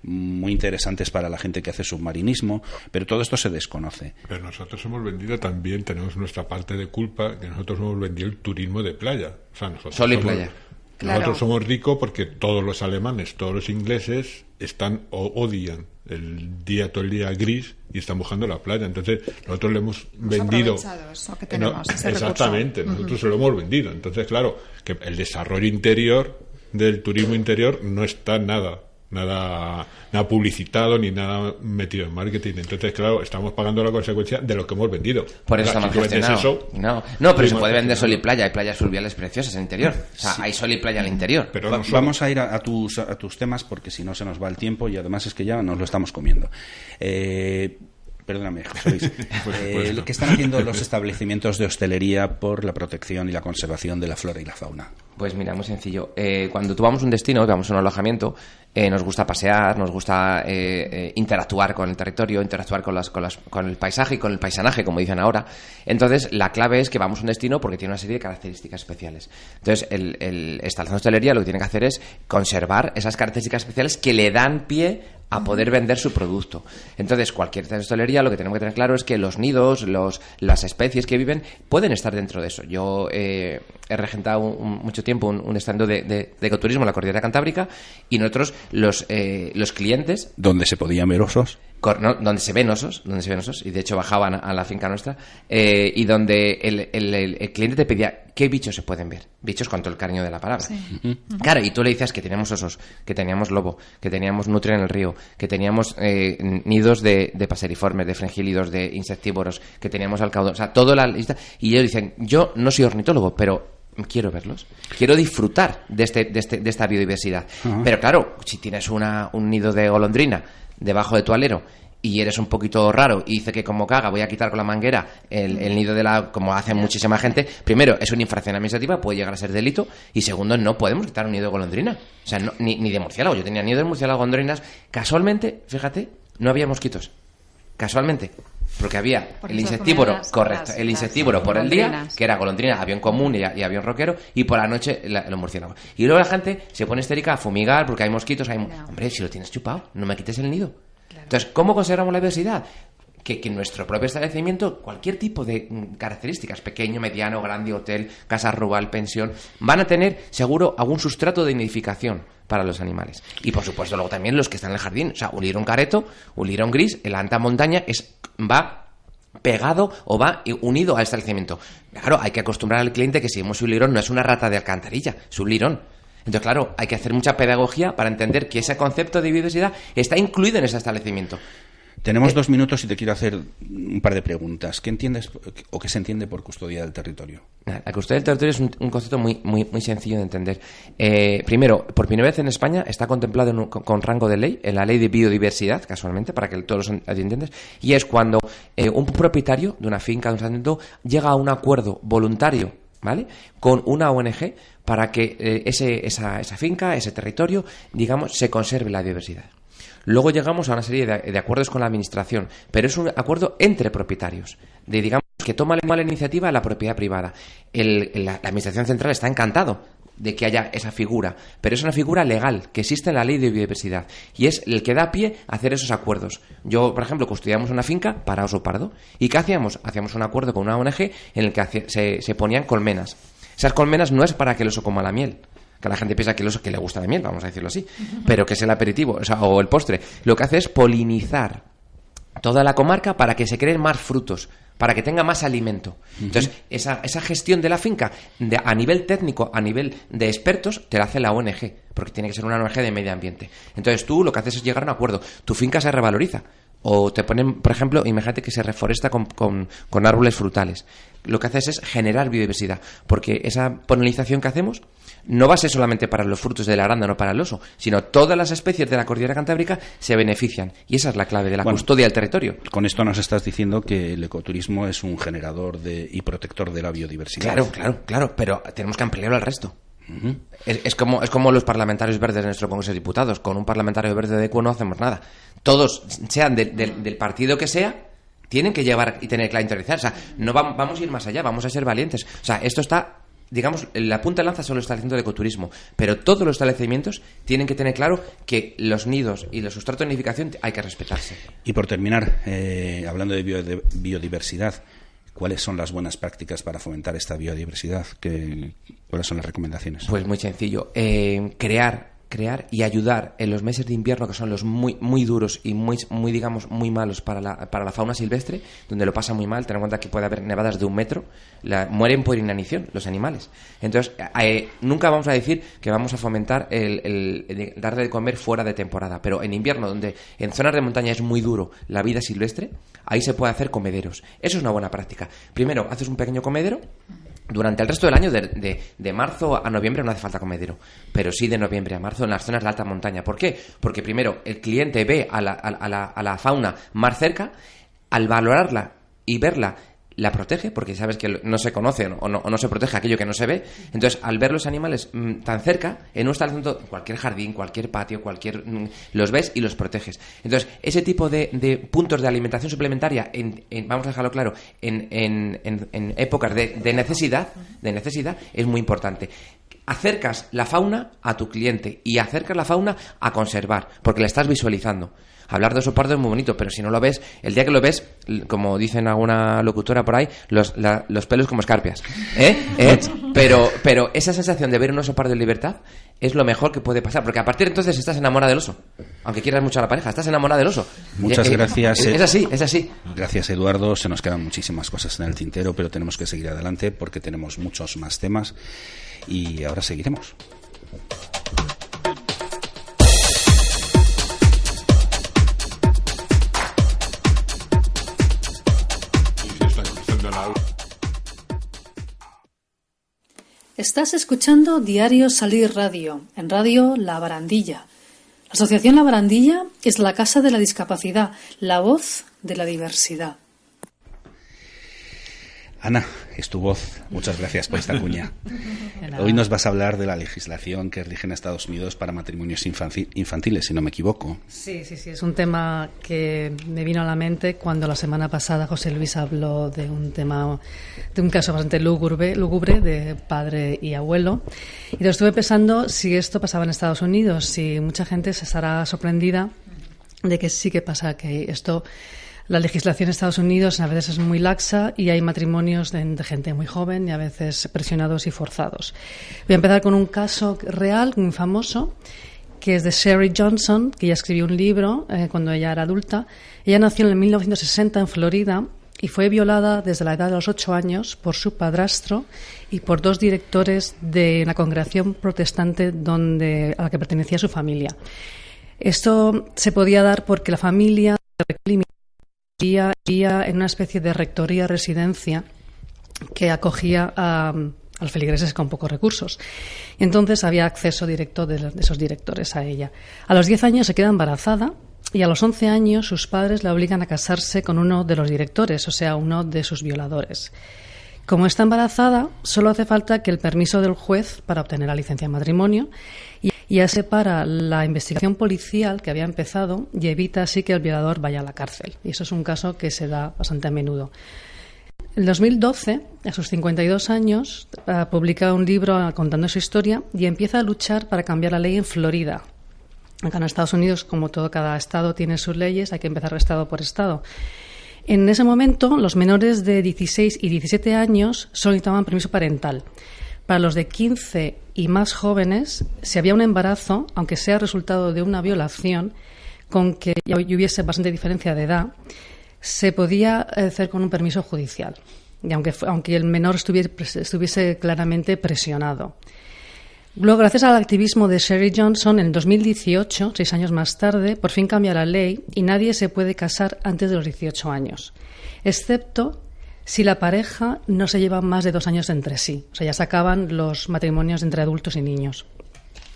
muy interesantes para la gente que hace submarinismo, pero todo esto se desconoce. Pero nosotros hemos vendido también, tenemos nuestra parte de culpa, que nosotros hemos vendido el turismo de playa. O sea, nosotros Sol y playa. Nosotros somos ricos porque todos los alemanes, todos los ingleses están o odian el día todo el día gris y están buscando la playa. Entonces nosotros le hemos vendido. exactamente, nosotros se lo hemos vendido. Entonces claro que el desarrollo interior del turismo interior no está nada nada, nada publicitado ni nada metido en marketing. Entonces, claro, estamos pagando la consecuencia de lo que hemos vendido. Por eso estamos gestionado. no, no, pero se puede vender sol y playa. Hay playas fluviales preciosas en el interior. O sea, hay sol y playa en el interior. Pero vamos a ir a, tus, a tus temas porque si no se nos va el tiempo y además es que ya nos lo estamos comiendo. Eh, perdóname, José Luis, pues, pues eh, ¿qué están haciendo los establecimientos de hostelería por la protección y la conservación de la flora y la fauna? Pues mira, muy sencillo. Eh, cuando tú vamos a un destino, vamos a un alojamiento, eh, nos gusta pasear, nos gusta interactuar con el territorio, interactuar con, las, con, las, con el paisaje y con el paisanaje, como dicen ahora. Entonces, la clave es que vamos a un destino porque tiene una serie de características especiales. Entonces, el, el establecimiento hostelería lo que tiene que hacer es conservar esas características especiales que le dan pie a poder vender su producto. Entonces, cualquier hostelería lo que tenemos que tener claro es que los nidos, los, las especies que viven, pueden estar dentro de eso. Yo eh, he regentado mucho tiempo un, un estando de, de, ecoturismo en la Cordillera Cantábrica y nosotros, los, eh, los clientes... ¿Dónde se podían ver osos? donde se ven osos, donde se ven osos, y de hecho bajaban a la finca nuestra, eh, y donde el, el, cliente te pedía qué bichos se pueden ver, bichos con todo el cariño de la palabra. Claro, y tú le dices que teníamos osos, que teníamos lobo, que teníamos nutria en el río, que teníamos eh, nidos de, de, paseriformes, de frangílidos, de insectívoros, que teníamos alcaudón, o sea, toda la lista, y ellos dicen, yo no soy ornitólogo, pero quiero verlos. Quiero disfrutar de, este, de, este, de esta biodiversidad. Pero claro, si tienes una, un nido de golondrina debajo de tu alero y eres un poquito raro y dice que como caga voy a quitar con la manguera el, nido de la como hace muchísima gente primero es una infracción administrativa puede llegar a ser delito y segundo no podemos quitar un nido de golondrina. O sea ni, ni de murciélago. Yo tenía nido de murciélago golondrinas. Casualmente fíjate no había mosquitos casualmente porque había el insectívoro, correcto, el insectívoro por el día, que era golondrina, avión común y, avión roquero, y por la noche los murciélagos. Y luego la gente se pone histérica a fumigar porque hay mosquitos, hay... Hombre, si lo tienes chupado, no me quites el nido. Entonces, ¿cómo conservamos la diversidad? Que, que, nuestro propio establecimiento, cualquier tipo de mm, características, pequeño, mediano, grande, hotel, casa rural, pensión, van a tener seguro algún sustrato de nidificación para los animales. Y por supuesto, luego también los que están en el jardín. O sea, un lirón careto, un lirón gris, el alta montaña es, va pegado o va unido al establecimiento. Claro, hay que acostumbrar al cliente que si vemos un lirón no es una rata de alcantarilla, es un lirón. Entonces, claro, hay que hacer mucha pedagogía para entender que ese concepto de biodiversidad está incluido en ese establecimiento. Tenemos eh, dos minutos y te quiero hacer un par de preguntas. ¿Qué entiendes o qué se entiende por custodia del territorio? La custodia del territorio es un, concepto muy, muy, muy sencillo de entender. Eh, primero, por primera vez en España está contemplado con, rango de ley, en la ley de biodiversidad, casualmente, para que todos los entiendas, y es cuando eh, un propietario de una finca, de un llega a un acuerdo voluntario ¿vale? Con una ONG para que eh, ese, esa, esa finca, ese territorio, digamos, se conserve la biodiversidad. Luego llegamos a una serie de, acuerdos con la administración, pero es un acuerdo entre propietarios, de digamos que toma la iniciativa la propiedad privada. la, administración central está encantado de que haya esa figura, pero es una figura legal que existe en la ley de biodiversidad y es el que da pie a hacer esos acuerdos. Yo, por ejemplo, custodiamos una finca para oso pardo y ¿qué hacíamos? Hacíamos un acuerdo con una ONG en el que se, se ponían colmenas. Esas colmenas no es para que el oso coma la miel, que la gente piensa que el oso que le gusta la miel, vamos a decirlo así, pero que es el aperitivo o, el postre. Lo que hace es polinizar toda la comarca para que se creen más frutos, para que tenga más alimento. Entonces, esa, esa gestión de la finca a nivel técnico, a nivel de expertos, te la hace la ONG, porque tiene que ser una ONG de medio ambiente. Entonces, tú lo que haces es llegar a un acuerdo. Tu finca se revaloriza. O te ponen, por ejemplo, imagínate que se reforesta con, con árboles frutales. Lo que haces es generar biodiversidad, porque esa polinización que hacemos no va a ser solamente para los frutos de la aranda, no para el oso, sino todas las especies de la cordillera cantábrica se benefician. Y esa es la clave de la custodia del territorio. Con esto nos estás diciendo que el ecoturismo es un generador de, y protector de la biodiversidad. Claro, claro, claro, pero tenemos que ampliarlo al resto. es, como, es como los parlamentarios verdes de nuestro Congreso de Diputados. Con un parlamentario verde de ECO no hacemos nada. Todos, sean del partido que sea, tienen que llevar y tener que interiorizar. O sea, no vamos a ir más allá, vamos a ser valientes. O sea, esto está digamos, la punta de lanza solo está haciendo de ecoturismo, pero todos los establecimientos tienen que tener claro que los nidos y los sustratos de nidificación hay que respetarse. Y por terminar, eh, hablando de, biodiversidad, ¿cuáles son las buenas prácticas para fomentar esta biodiversidad? ¿Qué, ¿Cuáles son las recomendaciones? Pues muy sencillo, eh, crear crear y ayudar en los meses de invierno que son los muy muy duros y muy muy digamos muy malos para la, para la fauna silvestre donde lo pasa muy mal ten en cuenta que puede haber nevadas de un metro la, mueren por inanición los animales. Entonces eh, nunca vamos a decir que vamos a fomentar el, el, darle de comer fuera de temporada pero en invierno donde en zonas de montaña es muy duro la vida silvestre ahí se puede hacer comederos. Eso es una buena práctica. Primero haces un pequeño comedero durante el resto del año, de, de, marzo a noviembre, no hace falta comedero, pero sí de noviembre a marzo en las zonas de alta montaña. ¿Por qué? Porque primero el cliente ve a la, a la, a la fauna más cerca, al valorarla y verla la protege, porque sabes que no se conoce o no, se protege aquello que no se ve. Entonces, al ver los animales mm, tan cerca, en un establecimiento, cualquier jardín, cualquier patio, cualquier. Mm, los ves y los proteges. Entonces, ese tipo de, puntos de alimentación suplementaria, en, vamos a dejarlo claro, en, en épocas de, de, necesidad, de necesidad, es muy importante acercas la fauna a tu cliente y acercas la fauna a conservar, porque la estás visualizando hablar de pardo es muy bonito, pero si no lo ves, el día que lo ves, como dicen alguna locutora por ahí, los, los pelos como escarpias. ¿Eh? ¿Eh? Pero, pero esa sensación de ver un oso pardo en libertad es lo mejor que puede pasar, porque a partir de entonces estás enamorada del oso. Aunque quieras mucho a la pareja, estás enamorada del oso. Muchas gracias. Es, es así, es así. Gracias, Eduardo. Se nos quedan muchísimas cosas en el tintero, pero tenemos que seguir adelante porque tenemos muchos más temas y ahora seguiremos. Estás escuchando Diario Salir Radio, en Radio La Barandilla. La Asociación La Barandilla es la casa de la discapacidad, la voz de la diversidad. Ana, es tu voz. Muchas gracias por esta cuña. Hoy nos vas a hablar de la legislación que rige en Estados Unidos para matrimonios infantiles, si no me equivoco. Sí, sí, sí. Es un tema que me vino a la mente cuando la semana pasada José Luis habló de un tema, de un caso bastante lúgubre, lúgubre de padre y abuelo. Y lo estuve pensando si esto pasaba en Estados Unidos, si mucha gente se estará sorprendida de que sí que pasa, que esto la legislación de Estados Unidos a veces es muy laxa y hay matrimonios de, gente muy joven y a veces presionados y forzados. Voy a empezar con un caso real, muy famoso, que es de Sherry Johnson, que ya escribió un libro eh, cuando ella era adulta. Ella nació en 1960 en Florida y fue violada desde la edad de los ocho años por su padrastro y por dos directores de una congregación protestante donde, a la que pertenecía su familia. Esto se podía dar porque la familia vivía en una especie de rectoría residencia que acogía a, los feligreses con pocos recursos. Y entonces había acceso directo de, esos directores a ella. A los 10 años se queda embarazada y a los 11 años sus padres la obligan a casarse con uno de los directores, o sea, uno de sus violadores. Como está embarazada, solo hace falta que el permiso del juez para obtener la licencia de matrimonio ya separa la investigación policial que había empezado y evita así que el violador vaya a la cárcel. Y eso es un caso que se da bastante a menudo. En 2012, a sus 52 años, uh, publica un libro contando su historia y empieza a luchar para cambiar la ley en Florida. Acá en Estados Unidos, como todo cada estado tiene sus leyes, hay que empezar estado por estado. En ese momento, los menores de 16 y 17 años solicitaban permiso parental. Para los de 15 y más jóvenes, si había un embarazo, aunque sea resultado de una violación, con que ya hubiese bastante diferencia de edad, se podía hacer con un permiso judicial, y aunque, aunque el menor estuviese, estuviese claramente presionado. Luego, gracias al activismo de Sherry Johnson, en 2018, seis años más tarde, por fin cambia la ley y nadie se puede casar antes de los 18 años, excepto si la pareja no se lleva más de dos años entre sí. O sea, ya se acaban los matrimonios entre adultos y niños.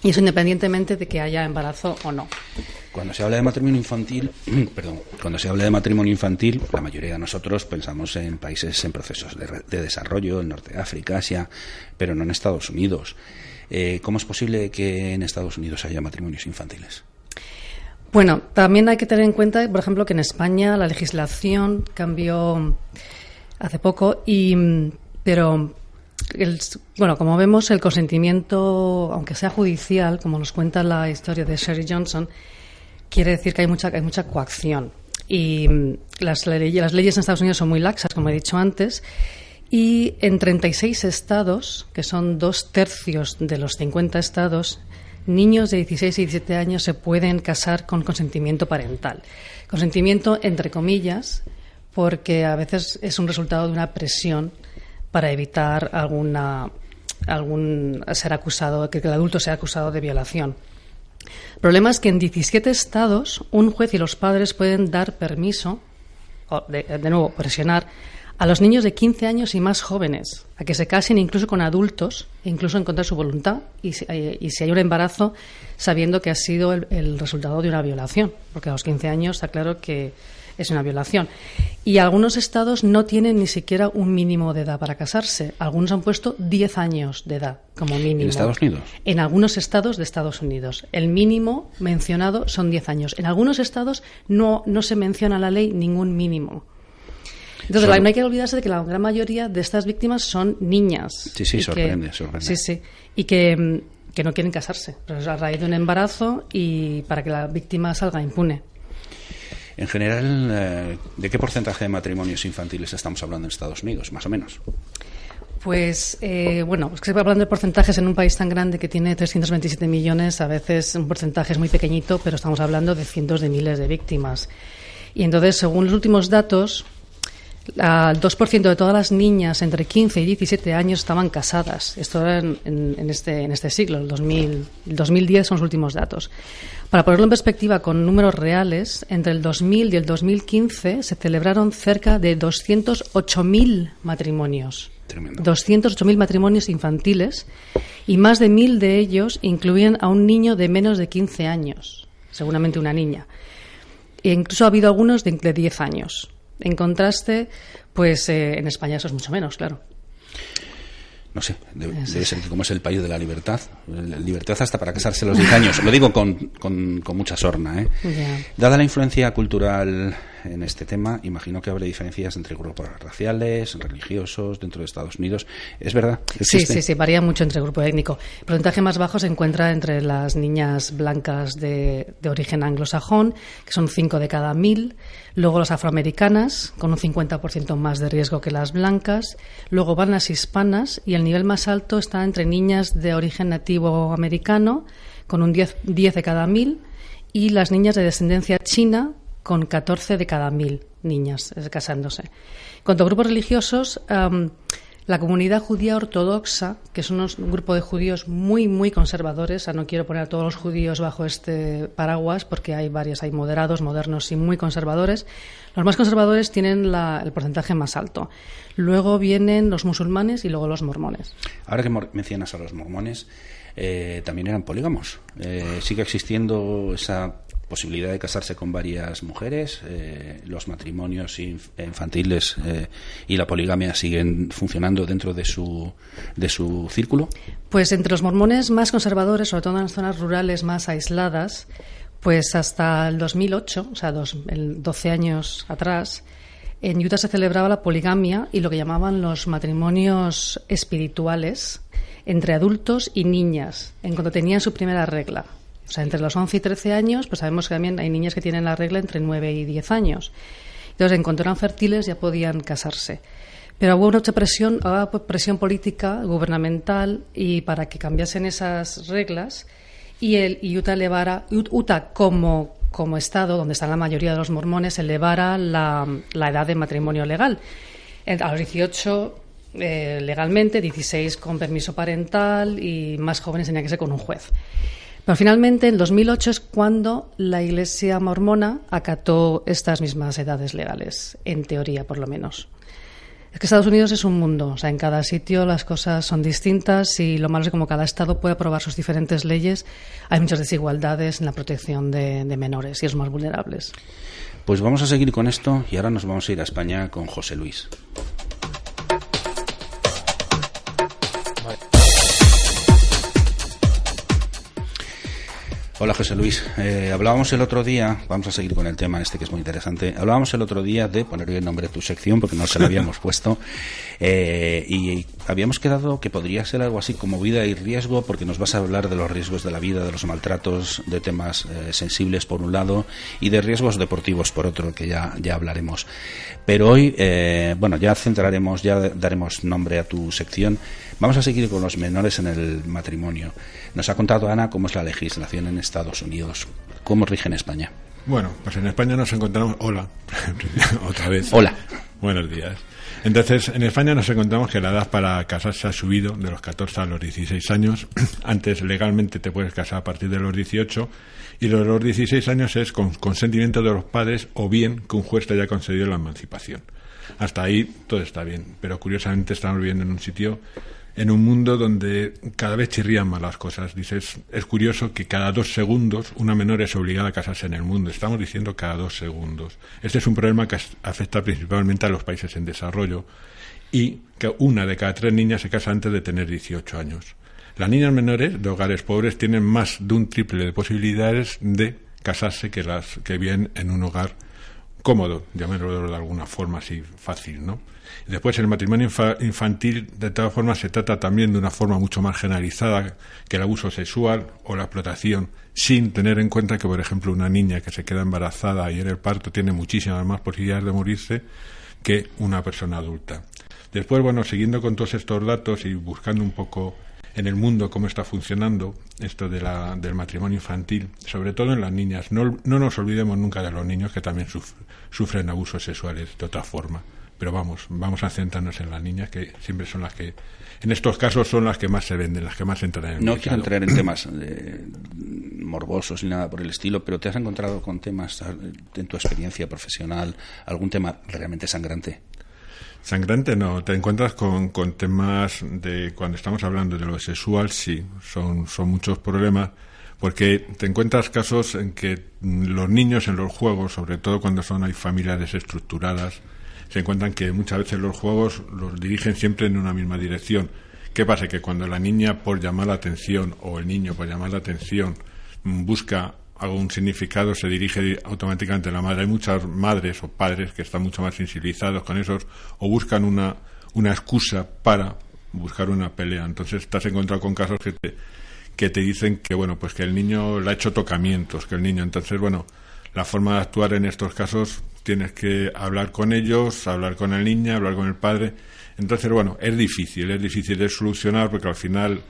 Y eso independientemente de que haya embarazo o no. Cuando se habla de matrimonio infantil, perdón, cuando se habla de matrimonio infantil, la mayoría de nosotros pensamos en países en procesos de, de desarrollo, en Norte de África, Asia, pero no en Estados Unidos. Eh, ¿Cómo es posible que en Estados Unidos haya matrimonios infantiles? Bueno, también hay que tener en cuenta, por ejemplo, que en España la legislación cambió hace poco y pero el, bueno, como vemos, el consentimiento, aunque sea judicial, como nos cuenta la historia de Sherry Johnson, quiere decir que hay mucha, hay mucha coacción. Y mm, las, las leyes en Estados Unidos son muy laxas, como he dicho antes, y en 36 estados, que son dos tercios de los 50 estados, niños de 16 y 17 años se pueden casar con consentimiento parental. Consentimiento entre comillas, porque a veces es un resultado de una presión para evitar alguna, algún ser acusado, que el adulto sea acusado de violación. El problema es que en 17 estados un juez y los padres pueden dar permiso, de, de nuevo, presionar a los niños de 15 años y más jóvenes a que se casen incluso con adultos, incluso en contra de su voluntad, y si, y si hay un embarazo sabiendo que ha sido el, el, resultado de una violación, porque a los 15 años está claro que es una violación. Y algunos estados no tienen ni siquiera un mínimo de edad para casarse. Algunos han puesto 10 años de edad como mínimo. ¿En Estados Unidos? En algunos estados de Estados Unidos. El mínimo mencionado son 10 años. En algunos estados no, no se menciona en la ley ningún mínimo. Entonces, Solo... no hay que olvidarse de que la gran mayoría de estas víctimas son niñas. Sí, sí, sorprende, que, sorprende. Sí, sí. Y que, que no quieren casarse, pero es a raíz de un embarazo y para que la víctima salga impune. En general, eh, ¿de qué porcentaje de matrimonios infantiles estamos hablando en Estados Unidos, más o menos? Pues eh, bueno, es que hablando de porcentajes en un país tan grande que tiene 327 millones, a veces un porcentaje es muy pequeñito, pero estamos hablando de cientos de miles de víctimas. Y entonces, según los últimos datos, el 2% de todas las niñas entre 15 y 17 años estaban casadas. Esto era en, en, este, en este siglo, el, 2000, el 2010 son los últimos datos. Para ponerlo en perspectiva con números reales, entre el 2000 y el 2015 se celebraron cerca de 208.000 matrimonios. 208.000 matrimonios infantiles y más de mil de ellos incluían a un niño de menos de 15 años, seguramente una niña. E incluso ha habido algunos de, de 10 años. En contraste, pues eh, en España eso es mucho menos, claro. No sé, debe, debe ser que como es el país de la libertad, libertad hasta para casarse a los 10 años. Lo digo con, con, con mucha sorna. ¿eh? Yeah. Dada la influencia cultural en este tema, imagino que habrá diferencias entre grupos raciales, religiosos, dentro de Estados Unidos. ¿Es verdad? Sí, sí, sí, varía mucho entre grupo étnico. El porcentaje más bajo se encuentra entre las niñas blancas de, de origen anglosajón, que son 5 de cada mil, luego las afroamericanas, con un 50% más de riesgo que las blancas, luego van las hispanas y el nivel más alto está entre niñas de origen nativo americano, con un 10, 10 de cada mil, y las niñas de descendencia china, con 14 de cada mil niñas casándose. En cuanto a grupos religiosos, um, la comunidad judía ortodoxa, que es un grupo de judíos muy, muy conservadores, o no quiero poner a todos los judíos bajo este paraguas porque hay varios, hay moderados, modernos y muy conservadores. Los más conservadores tienen el porcentaje más alto. Luego vienen los musulmanes y luego los mormones. Ahora que mencionas a los mormones, eh, también eran polígamos. Eh, sigue existiendo esa posibilidad de casarse con varias mujeres, eh, los matrimonios infantiles eh, y la poligamia siguen funcionando dentro de su, de su círculo. Pues entre los mormones más conservadores, sobre todo en las zonas rurales más aisladas, pues hasta el 2008, o sea, dos, 12 años atrás, en Utah se celebraba la poligamia y lo que llamaban los matrimonios espirituales entre adultos y niñas, en cuanto tenían su primera regla. O sea, entre los 11 y 13 años, pues sabemos que también hay niñas que tienen la regla entre 9 y 10 años. Entonces, en cuanto eran fértiles, ya podían casarse. Pero hubo mucha presión, presión política, gubernamental, y para que cambiasen esas reglas, y el Utah elevara, Utah como, como estado, donde están la mayoría de los mormones, elevara la, la edad de matrimonio legal. A los 18 eh, legalmente, 16 con permiso parental y más jóvenes tenían que ser con un juez. Pero finalmente, en 2008 es cuando la Iglesia mormona acató estas mismas edades legales, en teoría por lo menos. Es que Estados Unidos es un mundo, o sea, en cada sitio las cosas son distintas y lo malo es que como cada estado puede aprobar sus diferentes leyes, hay muchas desigualdades en la protección de, menores y los más vulnerables. Pues vamos a seguir con esto y ahora nos vamos a ir a España con José Luis. Hola José Luis, eh, hablábamos el otro día, vamos a seguir con el tema este que es muy interesante, hablábamos el otro día de poner el nombre de tu sección porque no se lo habíamos puesto eh, y habíamos quedado que podría ser algo así como vida y riesgo porque nos vas a hablar de los riesgos de la vida, de los maltratos, de temas eh, sensibles por un lado y de riesgos deportivos por otro que ya, ya hablaremos. Pero hoy, bueno, ya centraremos, ya daremos nombre a tu sección. Vamos a seguir con los menores en el matrimonio. Nos ha contado Ana cómo es la legislación en Estados Unidos. ¿Cómo rige en España? Bueno, pues en España nos encontramos. Hola, otra vez. Hola. Buenos días. Entonces, en España nos encontramos que la edad para casarse ha subido de los 14 a los 16 años. Antes legalmente te puedes casar a partir de los 18 y de los 16 años es con consentimiento de los padres o bien que un juez te haya concedido la emancipación. Hasta ahí todo está bien, pero curiosamente estamos viviendo en un sitio en un mundo donde cada vez chirrían más las cosas. Dices, es curioso que cada dos segundos una menor es obligada a casarse en el mundo. Estamos diciendo cada dos segundos. Este es un problema que afecta principalmente a los países en desarrollo y que una de cada tres niñas se casa antes de tener 18 años. Las niñas menores de hogares pobres tienen más de un triple de posibilidades de casarse que las que viven en un hogar cómodo, llamémoslo de alguna forma así fácil, ¿no? Después, el matrimonio infantil, de todas formas, se trata también de una forma mucho más generalizada que el abuso sexual o la explotación, sin tener en cuenta que, por ejemplo, una niña que se queda embarazada y en el parto tiene muchísimas más posibilidades de morirse que una persona adulta. Después, bueno, siguiendo con todos estos datos y buscando un poco en el mundo cómo está funcionando esto de la, del matrimonio infantil, sobre todo en las niñas. No, no nos olvidemos nunca de los niños que también sufren abusos sexuales de otra forma pero vamos, vamos a centrarnos en las niñas que siempre son las que, en estos casos son las que más se venden, las que más entran en el No quiero entrar en temas morbosos ni nada por el estilo, pero ¿te has encontrado con temas en tu experiencia profesional, algún tema realmente sangrante? Sangrante no, te encuentras con, con temas de cuando estamos hablando de lo sexual, sí, son, son muchos problemas porque te encuentras casos en que los niños en los juegos, sobre todo cuando son hay familias desestructuradas, se encuentran que muchas veces los juegos los dirigen siempre en una misma dirección. ¿Qué pasa? Que cuando la niña por llamar la atención o el niño por llamar la atención busca algún significado, se dirige automáticamente a la madre. Hay muchas madres o padres que están mucho más sensibilizados con esos o buscan una, una excusa para buscar una pelea. Entonces estás encontrado con casos que te, que te dicen que, bueno, pues que el niño le ha hecho tocamientos, que el niño. Entonces, bueno, la forma de actuar en estos casos tienes que hablar con ellos, hablar con el niño, hablar con el padre. Entonces, bueno, es difícil, es difícil de solucionar porque al final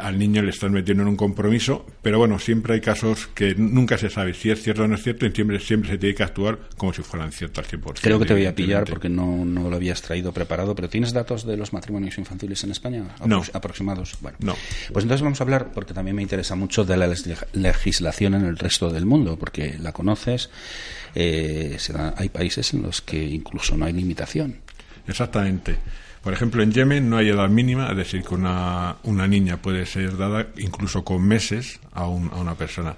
al niño le están metiendo en un compromiso, pero bueno, siempre hay casos que nunca se sabe si es cierto o no es cierto y siempre, siempre se tiene que actuar como si fueran ciertos al 100%. Creo que te voy a pillar porque no, no lo habías traído preparado, pero ¿tienes datos de los matrimonios infantiles en España? No. Aproximados. Bueno, no. Pues entonces vamos a hablar, porque también me interesa mucho, de la legislación en el resto del mundo, porque la conoces. Eh, hay países en los que incluso no hay limitación. Exactamente. Por ejemplo, en Yemen no hay edad mínima, es decir, que una, una niña puede ser dada incluso con meses a, a una persona.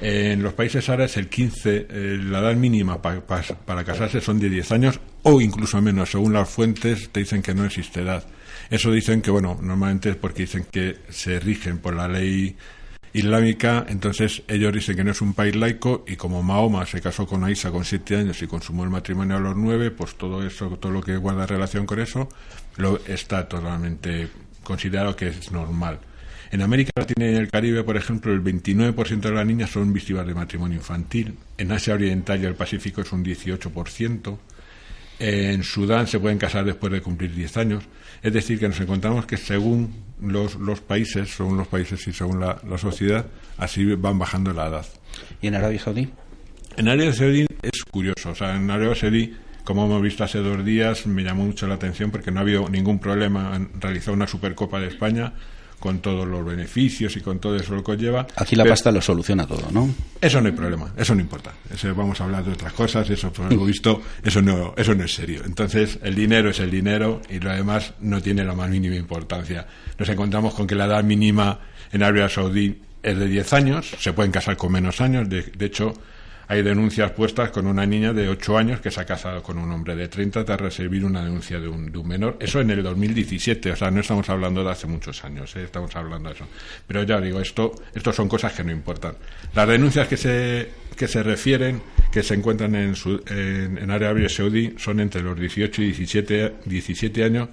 En los países árabes el 15, eh, la edad mínima para casarse son de 10 años o incluso menos. Según las fuentes te dicen que no existe edad. Eso dicen que, bueno, normalmente es porque dicen que se rigen por la ley islámica, entonces ellos dicen que no es un país laico y como Mahoma se casó con Aisha con siete años y consumó el matrimonio a los nueve, pues todo eso, todo lo que guarda relación con eso, lo está totalmente considerado que es normal. En América Latina y en el Caribe, por ejemplo, el 29% de las niñas son víctimas de matrimonio infantil. En Asia Oriental y el Pacífico es un 18%. En Sudán se pueden casar después de cumplir 10 años. Es decir, que nos encontramos que según los, los países, según los países y según la, sociedad, así van bajando la edad. ¿Y en Arabia Saudí? En Arabia Saudí es curioso. O sea, en Arabia Saudí, como hemos visto hace dos días, me llamó mucho la atención porque no ha habido ningún problema en realizar una Supercopa de España con todos los beneficios y con todo eso lo que lleva. Aquí la pasta lo soluciona todo, ¿no? Eso no hay problema, eso no importa. Eso vamos a hablar de otras cosas, eso por lo visto, eso no, eso no es serio. Entonces, el dinero es el dinero y lo demás no tiene la más mínima importancia. Nos encontramos con que la edad mínima en Arabia Saudí es de 10 años, se pueden casar con menos años, de, de hecho, hay denuncias puestas con una niña de 8 años que se ha casado con un hombre de 30 tras recibir una denuncia de un, de un menor. Eso en el 2017, o sea, no estamos hablando de hace muchos años, ¿eh? estamos hablando de eso. Pero ya digo, esto, esto son cosas que no importan. Las denuncias que se, que se refieren, que se encuentran en, su, en, en Arabia Saudí, son entre los 18 y 17, 17 años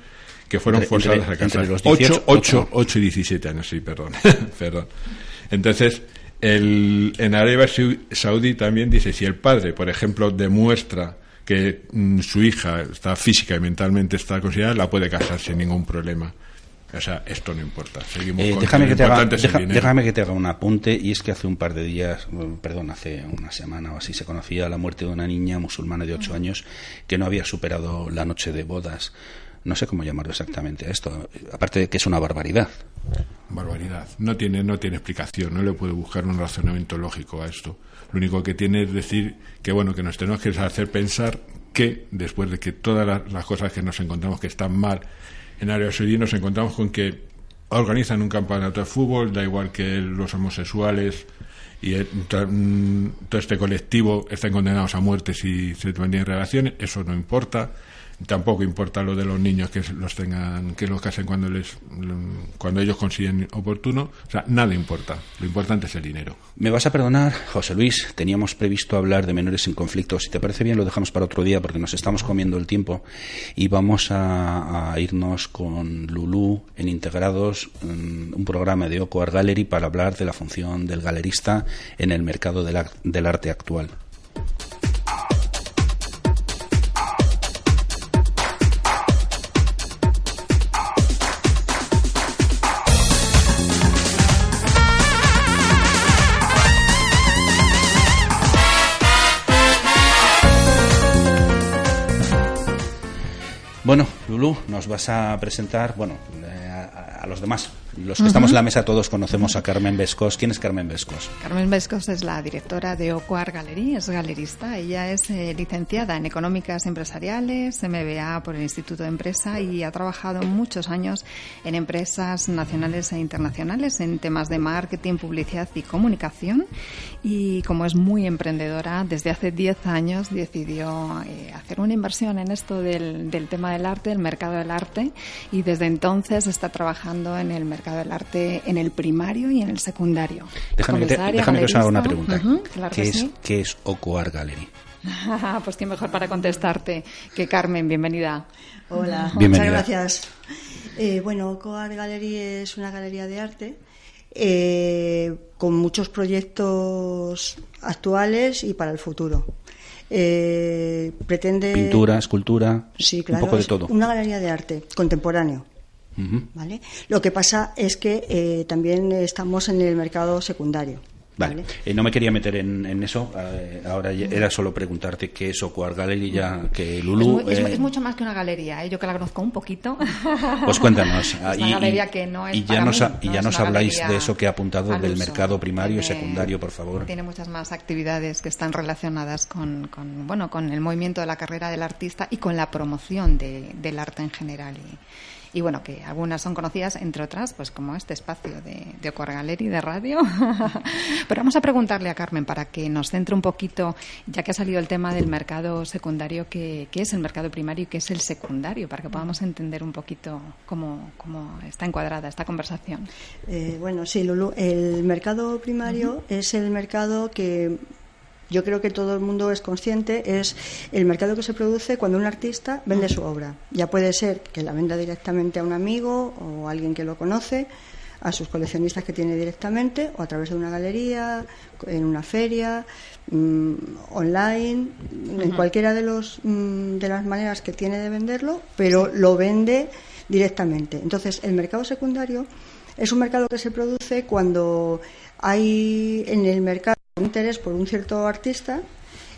que fueron forzadas a casar. Entre los 18, 8, 8, 8 y 17 años, sí, perdón. perdón. Entonces, el, en Arabia Saudí también dice, si el padre, por ejemplo, demuestra que mm, su hija está física y mentalmente está considerada, la puede casar sin ningún problema. O sea, esto no importa. Seguimos eh, déjame, que te haga, déjame que te haga un apunte, y es que hace un par de días, perdón, hace una semana o así, se conocía la muerte de una niña musulmana de ocho años que no había superado la noche de bodas no sé cómo llamarlo exactamente a esto, aparte de que es una barbaridad. Barbaridad. No tiene, no tiene explicación, no le puedo buscar un razonamiento lógico a esto. Lo único que tiene es decir que, bueno, que nos tenemos que hacer pensar que, después de que todas las, cosas que nos encontramos que están mal en área Saudí, nos encontramos con que organizan un campeonato de fútbol, da igual que los homosexuales y mm, todo este colectivo estén condenados a muerte si se mantienen relaciones, eso no importa tampoco importa lo de los niños que los tengan que los casen cuando les cuando ellos consiguen oportuno o sea nada importa. Lo importante es el dinero. Me vas a perdonar José Luis. Teníamos previsto hablar de menores en conflicto. Si te parece bien lo dejamos para otro día porque nos estamos comiendo el tiempo. Y vamos a, irnos con Lulú en integrados un programa de Oco Art Gallery para hablar de la función del galerista en el mercado del arte actual Bueno, Lulu, nos vas a presentar, bueno, eh, a, los demás. Los que estamos en la mesa todos conocemos a Carmen Vescos. ¿Quién es Carmen Vescos? Carmen Vescos es la directora de Ocuar Gallery, es galerista. Ella es eh, licenciada en Económicas Empresariales, MBA por el Instituto de Empresa y ha trabajado muchos años en empresas nacionales e internacionales en temas de marketing, publicidad y comunicación. Y como es muy emprendedora, desde hace 10 años decidió eh, hacer una inversión en esto del, del tema del arte, el mercado del arte, y desde entonces está trabajando en el mercado del arte en el primario y en el secundario. Déjame, que, déjame que os haga una pregunta. ¿Qué, es, ¿Qué es Ocoar Gallery? pues qué mejor para contestarte que Carmen, bienvenida. Hola, muchas gracias. Eh, bueno, Ocoar Gallery es una galería de arte eh, con muchos proyectos actuales y para el futuro. Eh, pretende pintura, escultura, sí, claro, un poco de todo. Una galería de arte contemporáneo. ¿Vale? Lo que pasa es que eh, también estamos en el mercado secundario. Vale, eh, no me quería meter en, eso, eh, ahora era solo preguntarte qué es Ocuar Gallery, ya que Lulu... Es, mucho más que una galería, yo que la conozco un poquito. Pues cuéntanos. es una galería que no es y ya nos, y ya nos habláis de eso que ha apuntado del mercado primario y secundario, por favor. Tiene muchas más actividades que están relacionadas con, con, bueno, con el movimiento de la carrera del artista y con la promoción de, del arte en general. Y, y bueno, que algunas son conocidas, entre otras, pues como este espacio de, de Gallery de radio. Pero vamos a preguntarle a Carmen para que nos centre un poquito, ya que ha salido el tema del mercado secundario, qué, es el mercado primario y qué es el secundario, para que podamos entender un poquito cómo, cómo está encuadrada esta conversación. Eh, bueno, sí, Lulu, el mercado primario es el mercado que yo creo que todo el mundo es consciente, es el mercado que se produce cuando un artista vende su obra. Ya puede ser que la venda directamente a un amigo o a alguien que lo conoce, a sus coleccionistas que tiene directamente, o a través de una galería, en una feria, mm, online, en cualquiera de, los, mm, de las maneras que tiene de venderlo, pero lo vende directamente. Entonces, el mercado secundario es un mercado que se produce cuando hay en el mercado interés por un cierto artista.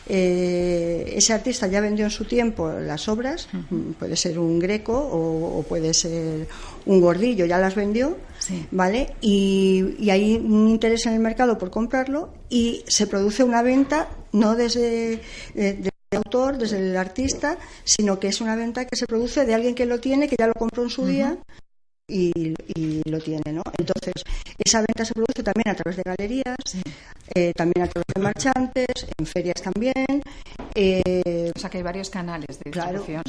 Eh, ese artista ya vendió en su tiempo las obras, puede ser un greco o, puede ser un gordillo, ya las vendió, ¿vale? Y, hay un interés en el mercado por comprarlo y se produce una venta no desde, el eh, autor, desde el artista, sino que es una venta que se produce de alguien que lo tiene, que ya lo compró en su día y, lo tiene, ¿no? Entonces, esa venta se produce también a través de galerías, eh, también a través de marchantes, en ferias también. Eh, o sea, que hay varios canales de distribución.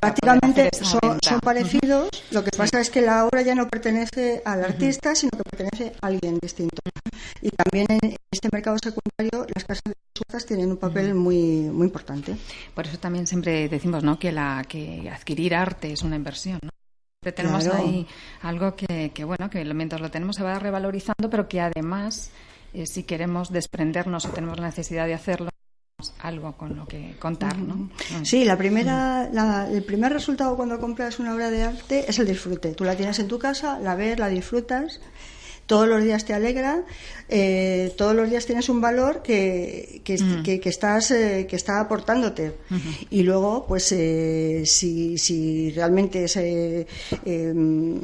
prácticamente son, parecidos, lo que pasa es que la obra ya no pertenece al artista, sino que pertenece a alguien distinto. Y también en este mercado secundario las casas de subastas tienen un papel muy muy importante. Por eso también siempre decimos ¿no? que, la, que adquirir arte es una inversión. ¿no? Tenemos ahí algo que, bueno, que mientras lo tenemos se va revalorizando, pero que además, eh, si queremos desprendernos o tenemos la necesidad de hacerlo, algo con lo que contar, ¿no? Sí, la primera, el primer resultado cuando compras una obra de arte es el disfrute. Tú la tienes en tu casa, la ves, la disfrutas todos los días te alegra, eh, todos los días tienes un valor que, que, mm. estás, eh, que está aportándote. Y luego, pues, eh, si, si realmente es em,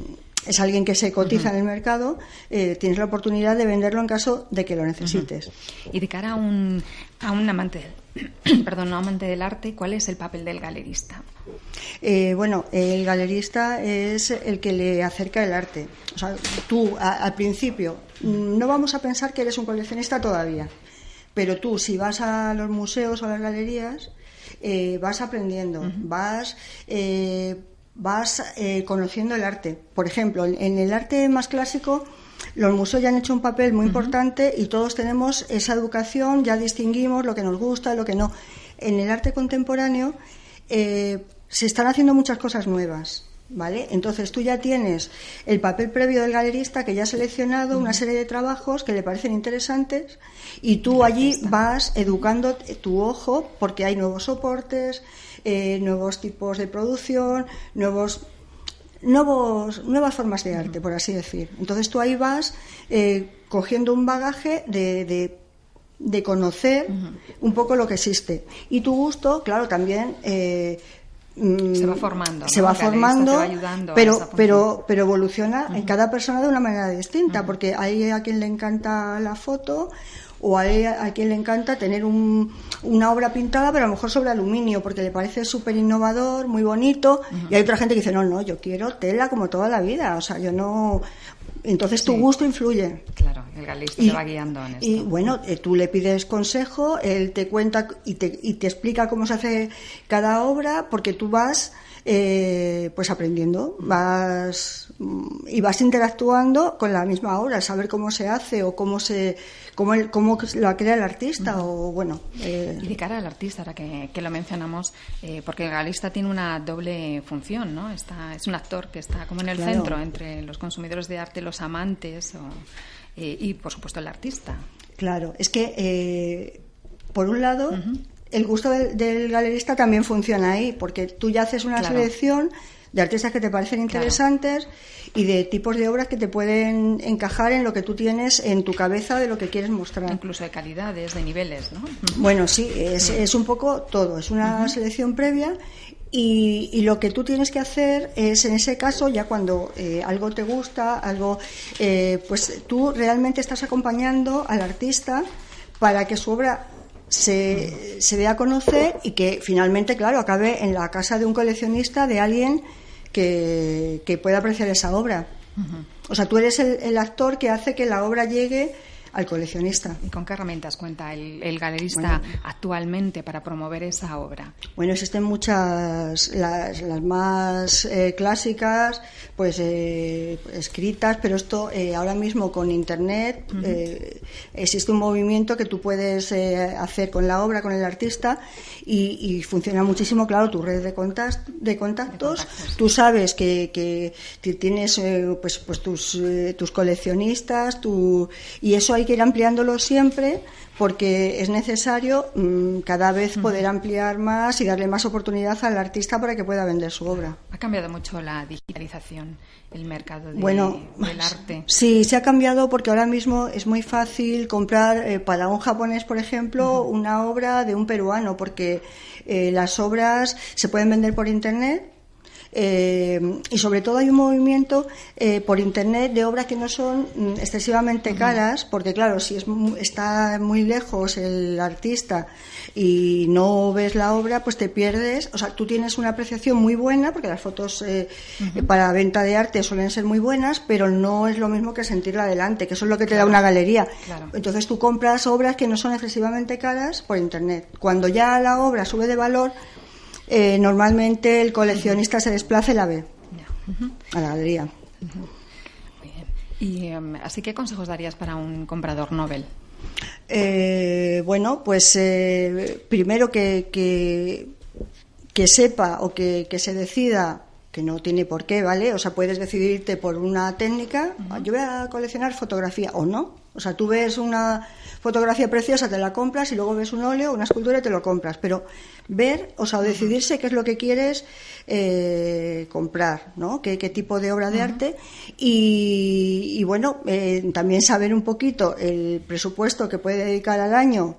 es alguien que se cotiza en el mercado, tienes la oportunidad de venderlo en caso de que lo necesites. Y de cara a un, a un amante, perdón, no amante del arte, ¿cuál es el papel del galerista? Eh, bueno, el galerista es el que le acerca el arte. O sea, tú al principio mm, no vamos a pensar que eres un coleccionista todavía, pero tú si vas a los museos o a las galerías eh, vas aprendiendo, vas eh, vas conociendo el arte. Por ejemplo, en el arte más clásico los museos ya han hecho un papel muy importante y todos tenemos esa educación, ya distinguimos lo que nos gusta, lo que no. En el arte contemporáneo eh, se están haciendo muchas cosas nuevas. ¿Vale? Entonces tú ya tienes el papel previo del galerista que ya ha seleccionado una serie de trabajos que le parecen interesantes y tú allí vas educando tu ojo porque hay nuevos soportes, eh, nuevos tipos de producción, nuevos nuevos, nuevas formas de arte, por así decir. Entonces tú ahí vas eh, cogiendo un bagaje de de conocer un poco lo que existe. Y tu gusto, claro, también... Eh, mm, se va formando. Se va formando, pero, pero, pero evoluciona en cada persona de una manera distinta, porque hay a quien le encanta la foto o hay a quien le encanta tener un, una obra pintada, pero a lo mejor sobre aluminio, porque le parece súper innovador, muy bonito, y hay otra gente que dice, no, no, yo quiero tela como toda la vida, o sea, yo no, entonces tu gusto influye. Claro, el galerista te va guiando en esto. Y bueno, eh, tú le pides consejo, él te cuenta y te, y te explica cómo se hace cada obra, porque tú vas eh, pues aprendiendo, vas y vas interactuando con la misma obra, saber cómo se hace o cómo se cómo, el, cómo la crea el artista o bueno. Eh. Y de cara al artista, ahora que, lo mencionamos, eh, porque el galerista tiene una doble función, ¿no? Está, es un actor que está como en el centro entre los consumidores de arte, los amantes y por supuesto el artista. Claro, es que por un lado el gusto del, galerista también funciona ahí, porque tú ya haces una selección de artistas que te parecen interesantes y de tipos de obras que te pueden encajar en lo que tú tienes en tu cabeza de lo que quieres mostrar. Incluso de calidades, de niveles, ¿no? Bueno, sí, es, es un poco todo, es una selección previa y, lo que tú tienes que hacer es, en ese caso, ya cuando eh, algo te gusta, algo, eh, pues tú realmente estás acompañando al artista para que su obra se, se dé a conocer y que finalmente, claro, acabe en la casa de un coleccionista, de alguien que, que pueda apreciar esa obra. O sea, tú eres el, actor que hace que la obra llegue al coleccionista. ¿Y con qué herramientas cuenta el, galerista actualmente para promover esa obra? Bueno, existen muchas, las, más eh, clásicas, pues eh, escritas, pero esto eh, ahora mismo con Internet existe un movimiento que tú puedes hacer con la obra, con el artista, y, funciona muchísimo, claro, tu red de, de, contactos, tú sabes que, que tienes pues, pues tus, tus coleccionistas, tu, y eso hay que ir ampliándolo siempre porque es necesario mm, cada vez poder ampliar más y darle más oportunidad al artista para que pueda vender su obra. Ha cambiado mucho la digitalización, el mercado bueno, del arte. Sí, se ha cambiado porque ahora mismo es muy fácil comprar eh, para un japonés, por ejemplo, una obra de un peruano, porque eh, las obras se pueden vender por internet eh, y sobre todo hay un movimiento eh, por internet de obras que no son mm, excesivamente caras, porque claro, si es, está muy lejos el artista y no ves la obra, pues te pierdes. O sea, tú tienes una apreciación muy buena, porque las fotos eh, para venta de arte suelen ser muy buenas, pero no es lo mismo que sentirla adelante, que eso es lo que te da una galería. Entonces tú compras obras que no son excesivamente caras por internet. Cuando ya la obra sube de valor, eh, normalmente el coleccionista se desplaza y la ve a la galería. ¿Y em, así qué consejos darías para un comprador Nobel? Eh, bueno, pues eh, primero que, que, sepa o que, se decida que no tiene por qué, ¿vale? O sea, puedes decidirte por una técnica, yo voy a coleccionar fotografía o no. O sea, tú ves una fotografía preciosa, te la compras y luego ves un óleo, una escultura y te lo compras. Pero ver, o sea, decidirse qué es lo que quieres eh, comprar, ¿no? ¿Qué, tipo de obra de arte. Y, bueno, eh, también saber un poquito el presupuesto que puede dedicar al año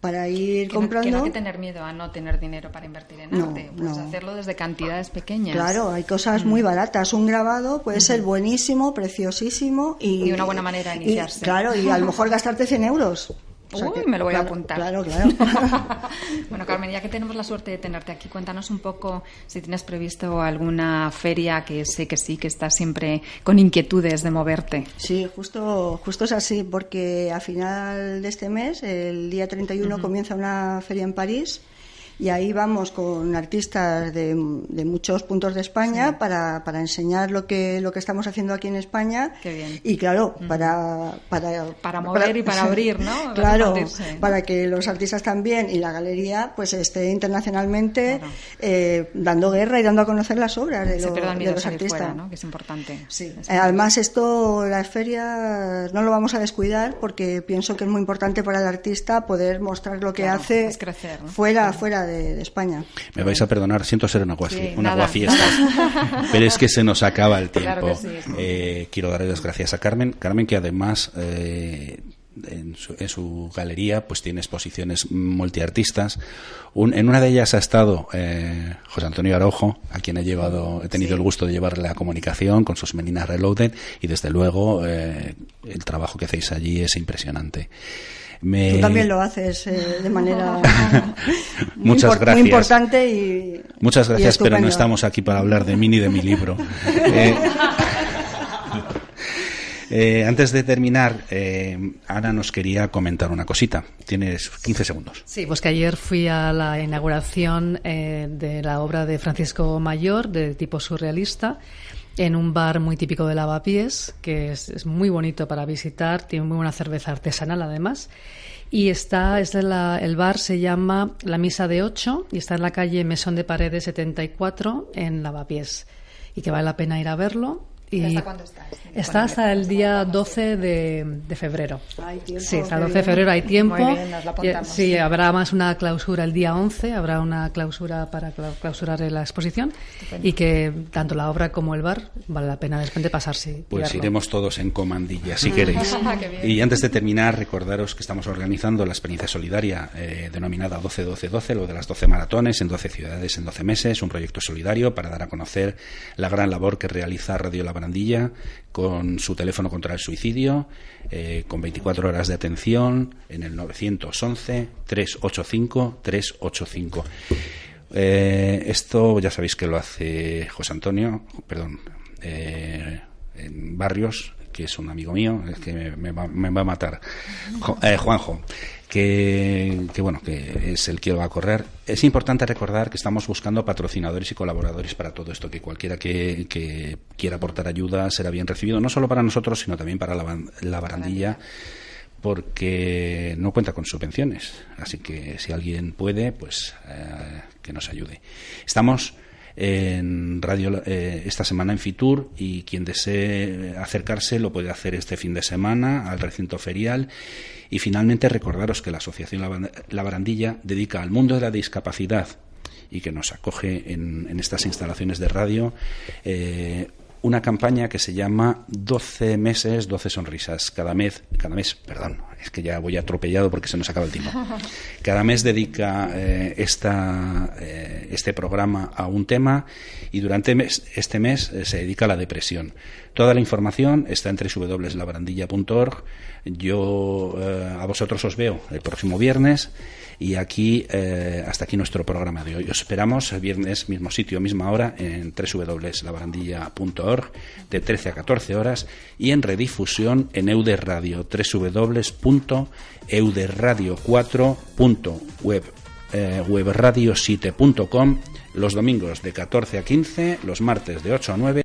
para ir comprando. que no hay que tener miedo a no tener dinero para invertir en arte. Puedes hacerlo desde cantidades pequeñas. Claro, hay cosas muy mm. baratas. Un grabado puede ser buenísimo, preciosísimo y, y una buena manera de iniciarse. claro, y a lo mejor gastarte 100 euros. Uy, me lo voy a apuntar. Claro, claro. bueno, Carmen, ya que tenemos la suerte de tenerte aquí, cuéntanos un poco si tienes previsto alguna feria que sé que sí, que estás siempre con inquietudes de moverte. Sí, justo, justo es así, porque a final de este mes, el día 31, comienza una feria en París y ahí vamos con artistas de, de muchos puntos de España para, para, enseñar lo que, lo que estamos haciendo aquí en España. Qué bien. Y claro, para, para, para mover y para abrir, ¿no? claro, para que los artistas también y la galería pues esté internacionalmente eh, dando guerra y dando a conocer las obras de, los artistas. ¿no? Que es importante. Sí. Además, esto, las ferias, no lo vamos a descuidar porque pienso que es muy importante para el artista poder mostrar lo que hace crecer, fuera, fuera de de, España. Me vais a perdonar, siento ser una, guafi, una guafiesta, pero es que se nos acaba el tiempo. Eh, quiero darle las gracias a Carmen. Carmen, que además eh, en, su, galería pues tiene exposiciones multiartistas. en una de ellas ha estado eh, José Antonio Arojo, a quien he llevado, he tenido el gusto de llevarle la comunicación con sus meninas Reloaded y desde luego el trabajo que hacéis allí es impresionante. Tú también lo haces eh, de manera Muchas muy, gracias. importante y. Muchas gracias, pero no estamos aquí para hablar de mí ni de mi libro. Eh, eh, antes de terminar, Ana nos quería comentar una cosita. Tienes 15 segundos. Sí, pues que ayer fui a la inauguración de la obra de Francisco Mayor, de tipo surrealista, en un bar muy típico de Lavapiés, que es, muy bonito para visitar, tiene muy buena cerveza artesanal además. Y está, es el bar se llama La Misa de Ocho y está en la calle Mesón de Paredes 74 en Lavapiés. Y que vale la pena ir a verlo Y ¿Hasta cuándo está? Está hasta el día 12 de, de febrero. Hay tiempo, sí, hasta el qué 12 de febrero hay tiempo. Muy bien, nos lo apuntamos. Sí, habrá más una clausura el día 11, habrá una clausura para clau- clausurar la exposición y que tanto la obra como el bar vale la pena de pasarse. y Pues verlo. iremos todos en comandilla, si queréis. y antes de terminar, recordaros que estamos organizando la experiencia solidaria eh, denominada 12-12-12, lo de las 12 maratones en 12 ciudades en 12 meses, un proyecto solidario para dar a conocer la gran labor que realiza Radio Barandilla con su teléfono contra el suicidio, eh, con 24 horas de atención en el 911-385-385. Eh, esto ya sabéis que lo hace José Antonio, perdón, eh, en Barrios, que es un amigo mío, es que me, me va, me va a matar, Jo- eh, Juanjo, que, que bueno, que es el que va a correr. Es importante recordar que estamos buscando patrocinadores y colaboradores para todo esto, que cualquiera que, quiera aportar ayuda será bien recibido, no solo para nosotros, sino también para la barandilla porque no cuenta con subvenciones. Así que si alguien puede, pues eh, que nos ayude. Estamos en radio eh, esta semana en Fitur y quien desee acercarse lo puede hacer este fin de semana al recinto ferial. Y finalmente recordaros que la Asociación La Barandilla dedica al mundo de la discapacidad y que nos acoge en, en estas instalaciones de radio eh, una campaña que se llama 12 meses, 12 sonrisas. Cada mes, cada mes, perdón, es que ya voy atropellado porque se nos acaba el tiempo. Cada mes dedica eh, esta, eh, este programa a un tema y durante mes- este mes eh, se dedica a la depresión. Toda la información está en www.labarandilla.org. Yo a vosotros os veo el próximo viernes y aquí eh, hasta aquí nuestro programa de hoy. Os esperamos el viernes, mismo sitio, misma hora, en www.labarandilla.org de 13 a 14 horas y en redifusión en Eude Radio, www.euderadio4.web eh, webradiosite.com los domingos de 14 a 15, los martes de 8 a 9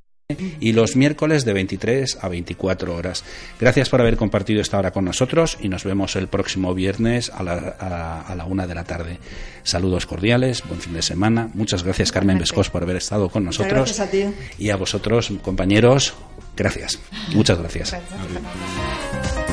y los miércoles de 23 a 24 horas. Gracias por haber compartido esta hora con nosotros y nos vemos el próximo viernes a la, a, a la una de la tarde. Saludos cordiales, buen fin de semana. Muchas gracias Carmen Vescos por haber estado con nosotros. gracias a ti. Y a vosotros, compañeros, gracias. Muchas gracias. Gracias.